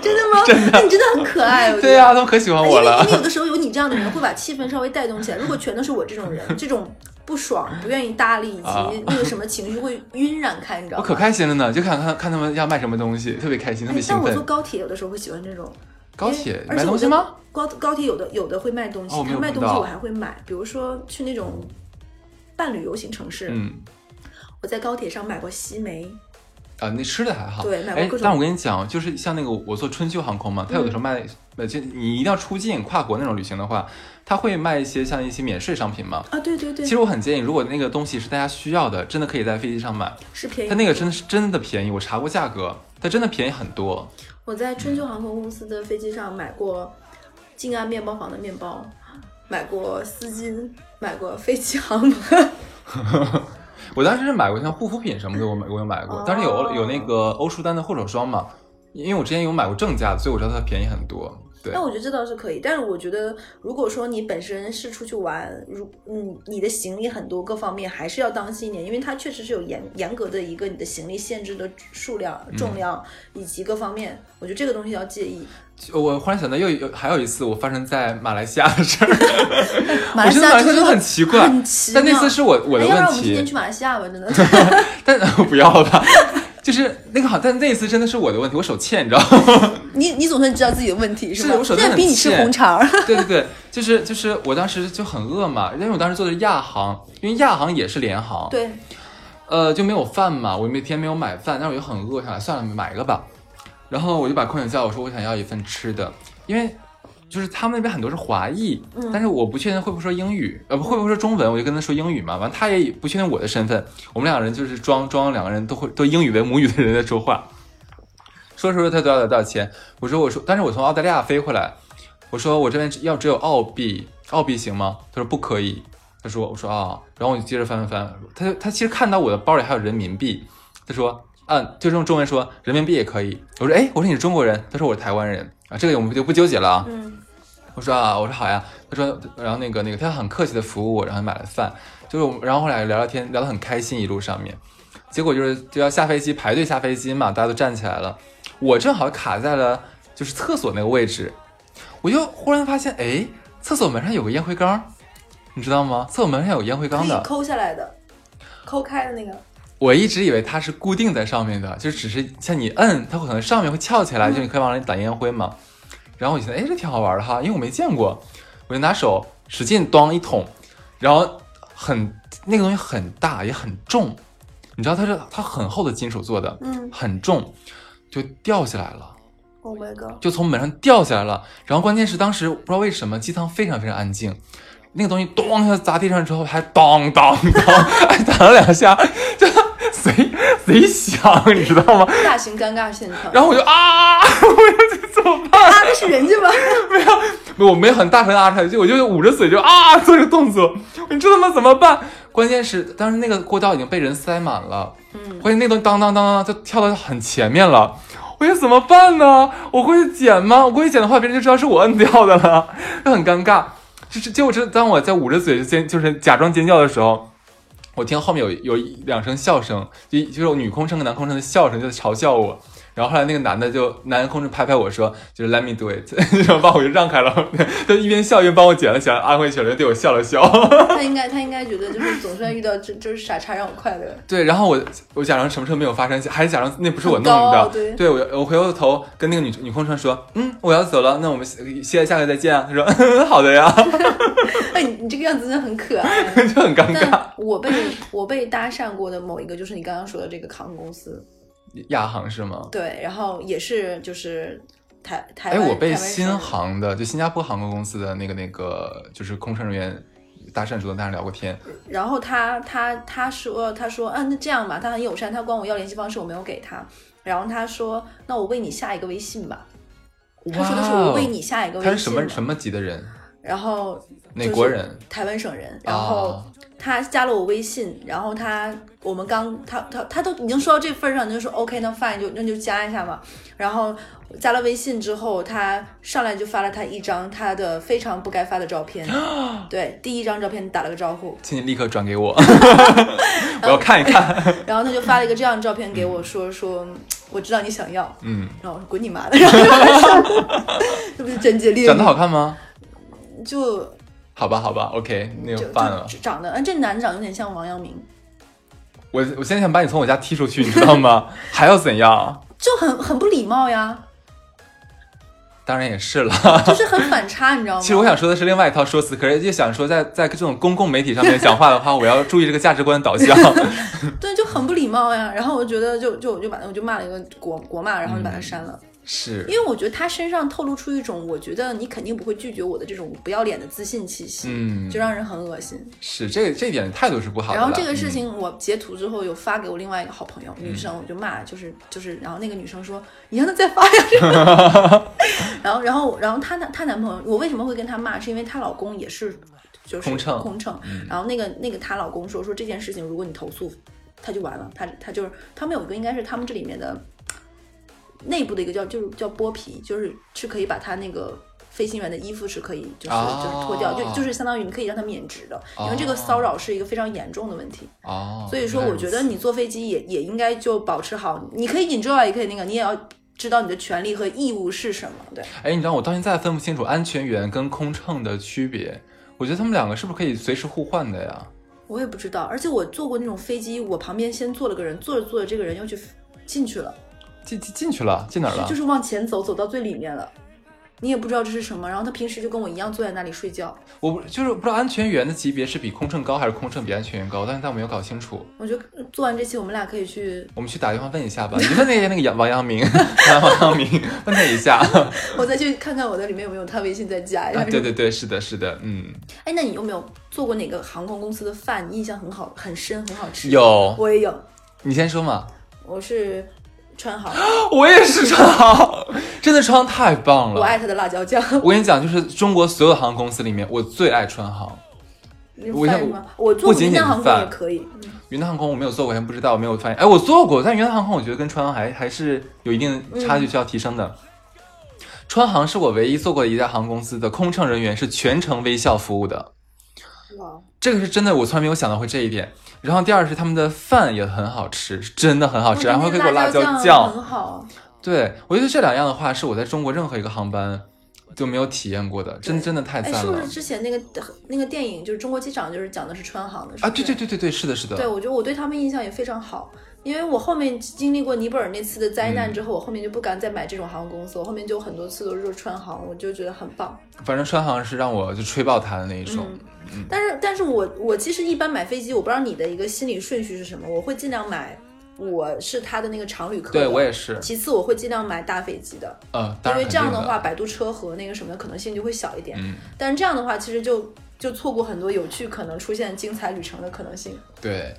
[SPEAKER 2] 真的吗？真的，那你真的很可爱。
[SPEAKER 1] 对呀、他们可喜欢我了
[SPEAKER 2] 因为因为。有的时候有你这样的人，会把气氛稍微带动起来。如果全都是我这种人，这种不爽、不愿意搭理以
[SPEAKER 1] 啊
[SPEAKER 2] 及那个什么情绪会晕染开，你知道吗？
[SPEAKER 1] 我可开心了呢，就看看看他们要卖什么东西，特别开心，特别
[SPEAKER 2] 哎，
[SPEAKER 1] 兴奋
[SPEAKER 2] 但我坐。高铁有的时候会喜欢这种，
[SPEAKER 1] 高铁买东西吗？？
[SPEAKER 2] 高高铁有的有的会卖东西，他卖东西我还会买，比如说去那种半旅游型城市，
[SPEAKER 1] 嗯。
[SPEAKER 2] 我在高铁上买过西梅，
[SPEAKER 1] 啊，那吃的还好。
[SPEAKER 2] 对买过
[SPEAKER 1] 但我跟你讲，就是像那个我坐春秋航空嘛，它有的时候卖，呃，就你一定要出境跨国那种旅行的话，它会卖一些像一些免税商品嘛。
[SPEAKER 2] 啊，对对对，
[SPEAKER 1] 其实我很建议，如果那个东西是大家需要的，真的可以在飞机上买。
[SPEAKER 2] 是便宜
[SPEAKER 1] 它那个真的是真的便宜，我查过价格，它真的便宜很多。
[SPEAKER 2] 我在春秋航空公司的飞机上买过静安面包房的面包，买过丝巾，买过飞机航班。
[SPEAKER 1] 我当时是买过像护肤品什么的，我我有买过，但是有有那个欧舒丹的护手霜嘛，因为我之前有买过正价的，所以我知道它便宜很多。对
[SPEAKER 2] 那，我觉得这倒是可以，但是我觉得，如果说你本身是出去玩，如嗯，你的行李很多，各方面还是要当心一点，因为它确实是有严严格的一个你的行李限制的数量、
[SPEAKER 1] 嗯
[SPEAKER 2] 重量、以及各方面，我觉得这个东西要介意。
[SPEAKER 1] 我忽然想到又有还有一次我发生在马来西亚的事儿，
[SPEAKER 2] 马
[SPEAKER 1] 来西亚真的很奇怪，
[SPEAKER 2] 很奇
[SPEAKER 1] 但那
[SPEAKER 2] 妙
[SPEAKER 1] 次是我我的
[SPEAKER 2] 哎要不然我们今天，去马来西亚吧，真的。
[SPEAKER 1] 但 不要了吧。就是那个好，但那一次真的是我的问题，我手欠，你知道吗？
[SPEAKER 2] 你你总算知道自己的问题
[SPEAKER 1] 是
[SPEAKER 2] 吗？
[SPEAKER 1] 我手真的很
[SPEAKER 2] 那比你吃
[SPEAKER 1] 欠
[SPEAKER 2] 红肠。
[SPEAKER 1] 对对对，就是就是我当时就很饿嘛，因为我当时做的是亚航，因为亚航也是联航，
[SPEAKER 2] 对，
[SPEAKER 1] 呃，就没有饭嘛，我每天没有买饭，但是我就很饿，想来算了，买一个吧。然后我就把空姐叫，我说我想要一份吃的，因为就是他们那边很多是华裔，
[SPEAKER 2] 嗯
[SPEAKER 1] 但是我不确定会不会说英语，呃，会不会说中文，我就跟他说英语嘛。完，他也不确定我的身份，我们两个人就是装装两个人都会都英语为母语的人在说话。说着说着，他多少多少钱？我说我说，但是我从澳大利亚飞回来，我说我这边要只有澳币，澳币行吗？他说不可以。他说我说啊，然后我就接着翻翻翻，他就他其实看到我的包里还有人民币，他说嗯，就用中文说人民币也可以。我说哎，我说你是中国人，他说我是台湾人啊，这个我们就不纠结了啊。
[SPEAKER 2] 嗯，
[SPEAKER 1] 我说啊，我说好呀。他说，然后那个那个，他很客气的服务我，然后买了饭，就是然后我俩聊聊天，聊得很开心，一路上面。结果就是就要下飞机，排队下飞机嘛，大家都站起来了，我正好卡在了就是厕所那个位置，我就忽然发现，哎，厕所门上有个烟灰缸，你知道吗？厕所门上有烟灰缸的，
[SPEAKER 2] 以抠下来的，抠开的那个。
[SPEAKER 1] 我一直以为它是固定在上面的，就只是像你摁，它会可能上面会翘起来，就你可以往里打烟灰嘛。然后我觉得，哎，这挺好玩的哈，因为我没见过，我就拿手使劲咣一捅，然后很那个东西很大也很重，你知道它是它很厚的金属做的，
[SPEAKER 2] 嗯
[SPEAKER 1] 很重，就掉下来了。
[SPEAKER 2] ，Oh my god！
[SPEAKER 1] 就从门上掉下来了。然后关键是当时不知道为什么机舱非常非常安静，那个东西咚一下砸地上之后还当当当，还打了两下，就贼贼响，你知道吗？
[SPEAKER 2] 大型尴尬现场。
[SPEAKER 1] 然后我就啊，我就怎么办？
[SPEAKER 2] 啊，那是人家吗？没有？
[SPEAKER 1] 我没有很大声的啊出来，就我就捂着嘴就啊做这个动作，你知道吗？怎么办？关键是当时那个过道已经被人塞满了，
[SPEAKER 2] 嗯，
[SPEAKER 1] 关键那东西当当当当就跳到很前面了，我要怎么办呢？我过去捡吗？我过去捡的话，别人就知道是我摁掉的了，就很尴尬。就是结果这当我在捂着嘴尖，就是假装尖叫的时候，我听后面有有一两声笑声，就就是女空乘跟男空乘的笑声，就在嘲笑我。然后后来那个男的就男空乘拍拍我说，就是 Let me do it，然后把我就让开了，他一边笑一边帮我捡了起来，安慰起来，就对我笑了笑。
[SPEAKER 2] 他应该他应该觉得就是总算遇到这就是傻叉让我快乐。
[SPEAKER 1] 对，然后我我假装什么事没有发生，还是假装那不是我弄的。
[SPEAKER 2] 对对
[SPEAKER 1] 我我回过头跟那个女女空乘说，嗯，我要走了，那我们下下回再见啊。他说嗯好的呀，
[SPEAKER 2] 哎，你你这个样子真的很可爱。
[SPEAKER 1] 就很尴尬。
[SPEAKER 2] 但我被 我被搭讪过的某一个就是你刚刚说的这个航空公司，
[SPEAKER 1] 亚航是吗？
[SPEAKER 2] 对，然后也是就是台台
[SPEAKER 1] 哎，我被新航的，就新加坡航空公司的那个那个就是空乘人员搭讪，主动搭讪聊过天。
[SPEAKER 2] 然后他他他说他说啊、那这样吧，他很友善，他管我要联系方式，我没有给他。然后他说那我为你下一个微信吧。他说的是我为你下一个微信吧。
[SPEAKER 1] 他是什么什么级的人？
[SPEAKER 2] 然后
[SPEAKER 1] 哪国人？
[SPEAKER 2] 台湾省人。然后
[SPEAKER 1] 啊
[SPEAKER 2] 他加了我微信，然后他我们刚他他他都已经说到这份儿上，就说 OK，那 fine 就那就加一下嘛。然后加了微信之后，他上来就发了他一张他的非常不该发的照片。对，第一张照片打了个招呼，
[SPEAKER 1] 请你立刻转给我，我要看一看。
[SPEAKER 2] 然后他就发了一个这样的照片给我说说，我知道你想要。
[SPEAKER 1] 嗯，
[SPEAKER 2] 然后我说滚你妈的，然后就把它这不是贞洁烈女？
[SPEAKER 1] 长得好看吗？
[SPEAKER 2] 就
[SPEAKER 1] 好吧，好吧，OK，那
[SPEAKER 2] 就
[SPEAKER 1] 就办了。
[SPEAKER 2] 长得，嗯，这男的长得有点像王阳明，
[SPEAKER 1] 我我现在想把你从我家踢出去，你知道吗？还要怎样？
[SPEAKER 2] 就很很不礼貌呀。
[SPEAKER 1] 当然也是了。
[SPEAKER 2] 就是很反差，你知道吗？
[SPEAKER 1] 其实我想说的是另外一套说辞，可是就想说在在这种公共媒体上面讲话的话，我要注意这个价值观导向。
[SPEAKER 2] 对，就很不礼貌呀。然后我觉得就就我就把我就骂了一个国国骂，然后就把他删了。
[SPEAKER 1] 是。
[SPEAKER 2] 因为我觉得他身上透露出一种，我觉得你肯定不会拒绝我的这种不要脸的自信气息，
[SPEAKER 1] 嗯。
[SPEAKER 2] 就让人很恶心。
[SPEAKER 1] 是，这这一点态度是不好的。
[SPEAKER 2] 然后这个事
[SPEAKER 1] 嗯。
[SPEAKER 2] 情我截图之后有发给我另外一个好朋友，女生，我就骂，就是就是，然后那个女生说你让她再发呀，然后然后然后她男她男朋友，我为什么会跟她骂，是因为她老公也是就是
[SPEAKER 1] 空乘
[SPEAKER 2] 空乘，然后那个那个她老公说说这件事情如果你投诉，他就完了，他他就是他们有一个应该是他们这里面的内部的一个叫就是叫剥皮，就是是可以把他那个。飞行员的衣服是可以，就是、
[SPEAKER 1] 哦
[SPEAKER 2] 就是脱掉，就就是相当于你可以让他免职的，因为这个骚扰是一个非常严重的问题。
[SPEAKER 1] 哦，
[SPEAKER 2] 所以说，我觉得你坐飞机也也应该就保持好，你可以 enjoy，也可以那个，你也要知道你的权利和义务是什么。对，
[SPEAKER 1] 哎，你知道我到现在分不清楚安全员跟空乘的区别，我觉得他们两个是不是可以随时互换的呀？
[SPEAKER 2] 我也不知道，而且我坐过那种飞机，我旁边先坐了个人，坐着坐着这个人又去进去了，
[SPEAKER 1] 进进进去了，进哪儿了？
[SPEAKER 2] 就是往前走，走到最里面了。你也不知道这是什么，然后他平时就跟我一样坐在那里睡觉。
[SPEAKER 1] 我不就是不知道安全员的级别是比空乘高还是空乘比安全员高，但是但我没有搞清楚。
[SPEAKER 2] 我觉得做完这期，我们俩可以去，
[SPEAKER 1] 我们去打电话问一下吧。你问那个那个杨王阳明，王阳明问他一下。
[SPEAKER 2] 我再去看看我的里面有没有他微信再加一下。
[SPEAKER 1] 啊，对对对，是的，是的，嗯，
[SPEAKER 2] 哎，那你有没有做过哪个航空公司的饭？你印象很好、很深、很好吃？，
[SPEAKER 1] 有，
[SPEAKER 2] 我也有。
[SPEAKER 1] 你先说嘛。
[SPEAKER 2] 我是川航，
[SPEAKER 1] 我也是川航，真的川航太棒了。
[SPEAKER 2] 我爱它的辣椒酱。
[SPEAKER 1] 我跟你讲，就是中国所有航空公司里面，我最爱川航。我
[SPEAKER 2] 饭吗？我坐
[SPEAKER 1] 不仅仅
[SPEAKER 2] 云南航空也可以。
[SPEAKER 1] 云南航空我没有做过，还不知道，我没有发现。哎，我做过，但云南航空我觉得跟川航还还是有一定差距需要提升的。川航是我唯一做过的一家航空公司的空乘人员是全程微笑服务的，
[SPEAKER 2] 哇，
[SPEAKER 1] 这个是真的，我从来没有想到会这一点。然后第二是他们的饭也很好吃，是真的很好吃，然后会给我辣
[SPEAKER 2] 椒
[SPEAKER 1] 酱。
[SPEAKER 2] 很好。
[SPEAKER 1] 对，我觉得这两样的话是我在中国任何一个航班就没有体验过的，真真的太
[SPEAKER 2] 哎，
[SPEAKER 1] 赞了
[SPEAKER 2] 是不是之前那个那个电影就是《中国机长》，就是讲的是川航的？是
[SPEAKER 1] 啊！对对对对对，是的，是的。
[SPEAKER 2] 对，我觉得我对他们印象也非常好，因为我后面经历过尼泊尔那次的灾难之后，我后面就不敢再买这种航空公司，我后面就很多次都是川航，我就觉得很棒。
[SPEAKER 1] 反正川航是让我就吹爆它的那一种。
[SPEAKER 2] 嗯，但是但是我我其实一般买飞机，我不知道你的一个心理顺序是什么，我会尽量买我是他的那个常旅客，
[SPEAKER 1] 对我也是，
[SPEAKER 2] 其次我会尽量买大飞机的，
[SPEAKER 1] 呃，
[SPEAKER 2] 因为这样
[SPEAKER 1] 的
[SPEAKER 2] 话，摆渡车和那个什么的可能性就会小一点。
[SPEAKER 1] 嗯，
[SPEAKER 2] 但是这样的话，其实就就错过很多有趣可能出现精彩旅程的可能性。
[SPEAKER 1] 对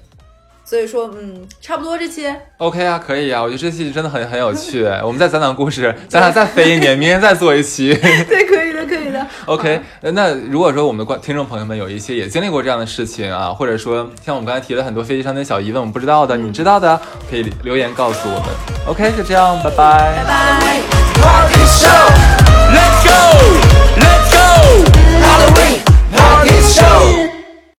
[SPEAKER 2] 所以说，嗯，差不多这期
[SPEAKER 1] OK 啊，可以啊，我觉得这期真的很很有趣。我们再攒攒故事，咱俩再飞一年，明天再做一期，
[SPEAKER 2] 对，可以的，可以的。
[SPEAKER 1] OK，、那如果说我们的观听众朋友们有一些也经历过这样的事情啊，或者说像我们刚才提了很多飞机上的小疑问，我们不知道的，你知道的，可以留言告诉我们。OK，就这样，拜拜，
[SPEAKER 2] 拜拜。
[SPEAKER 3] Halloween party show.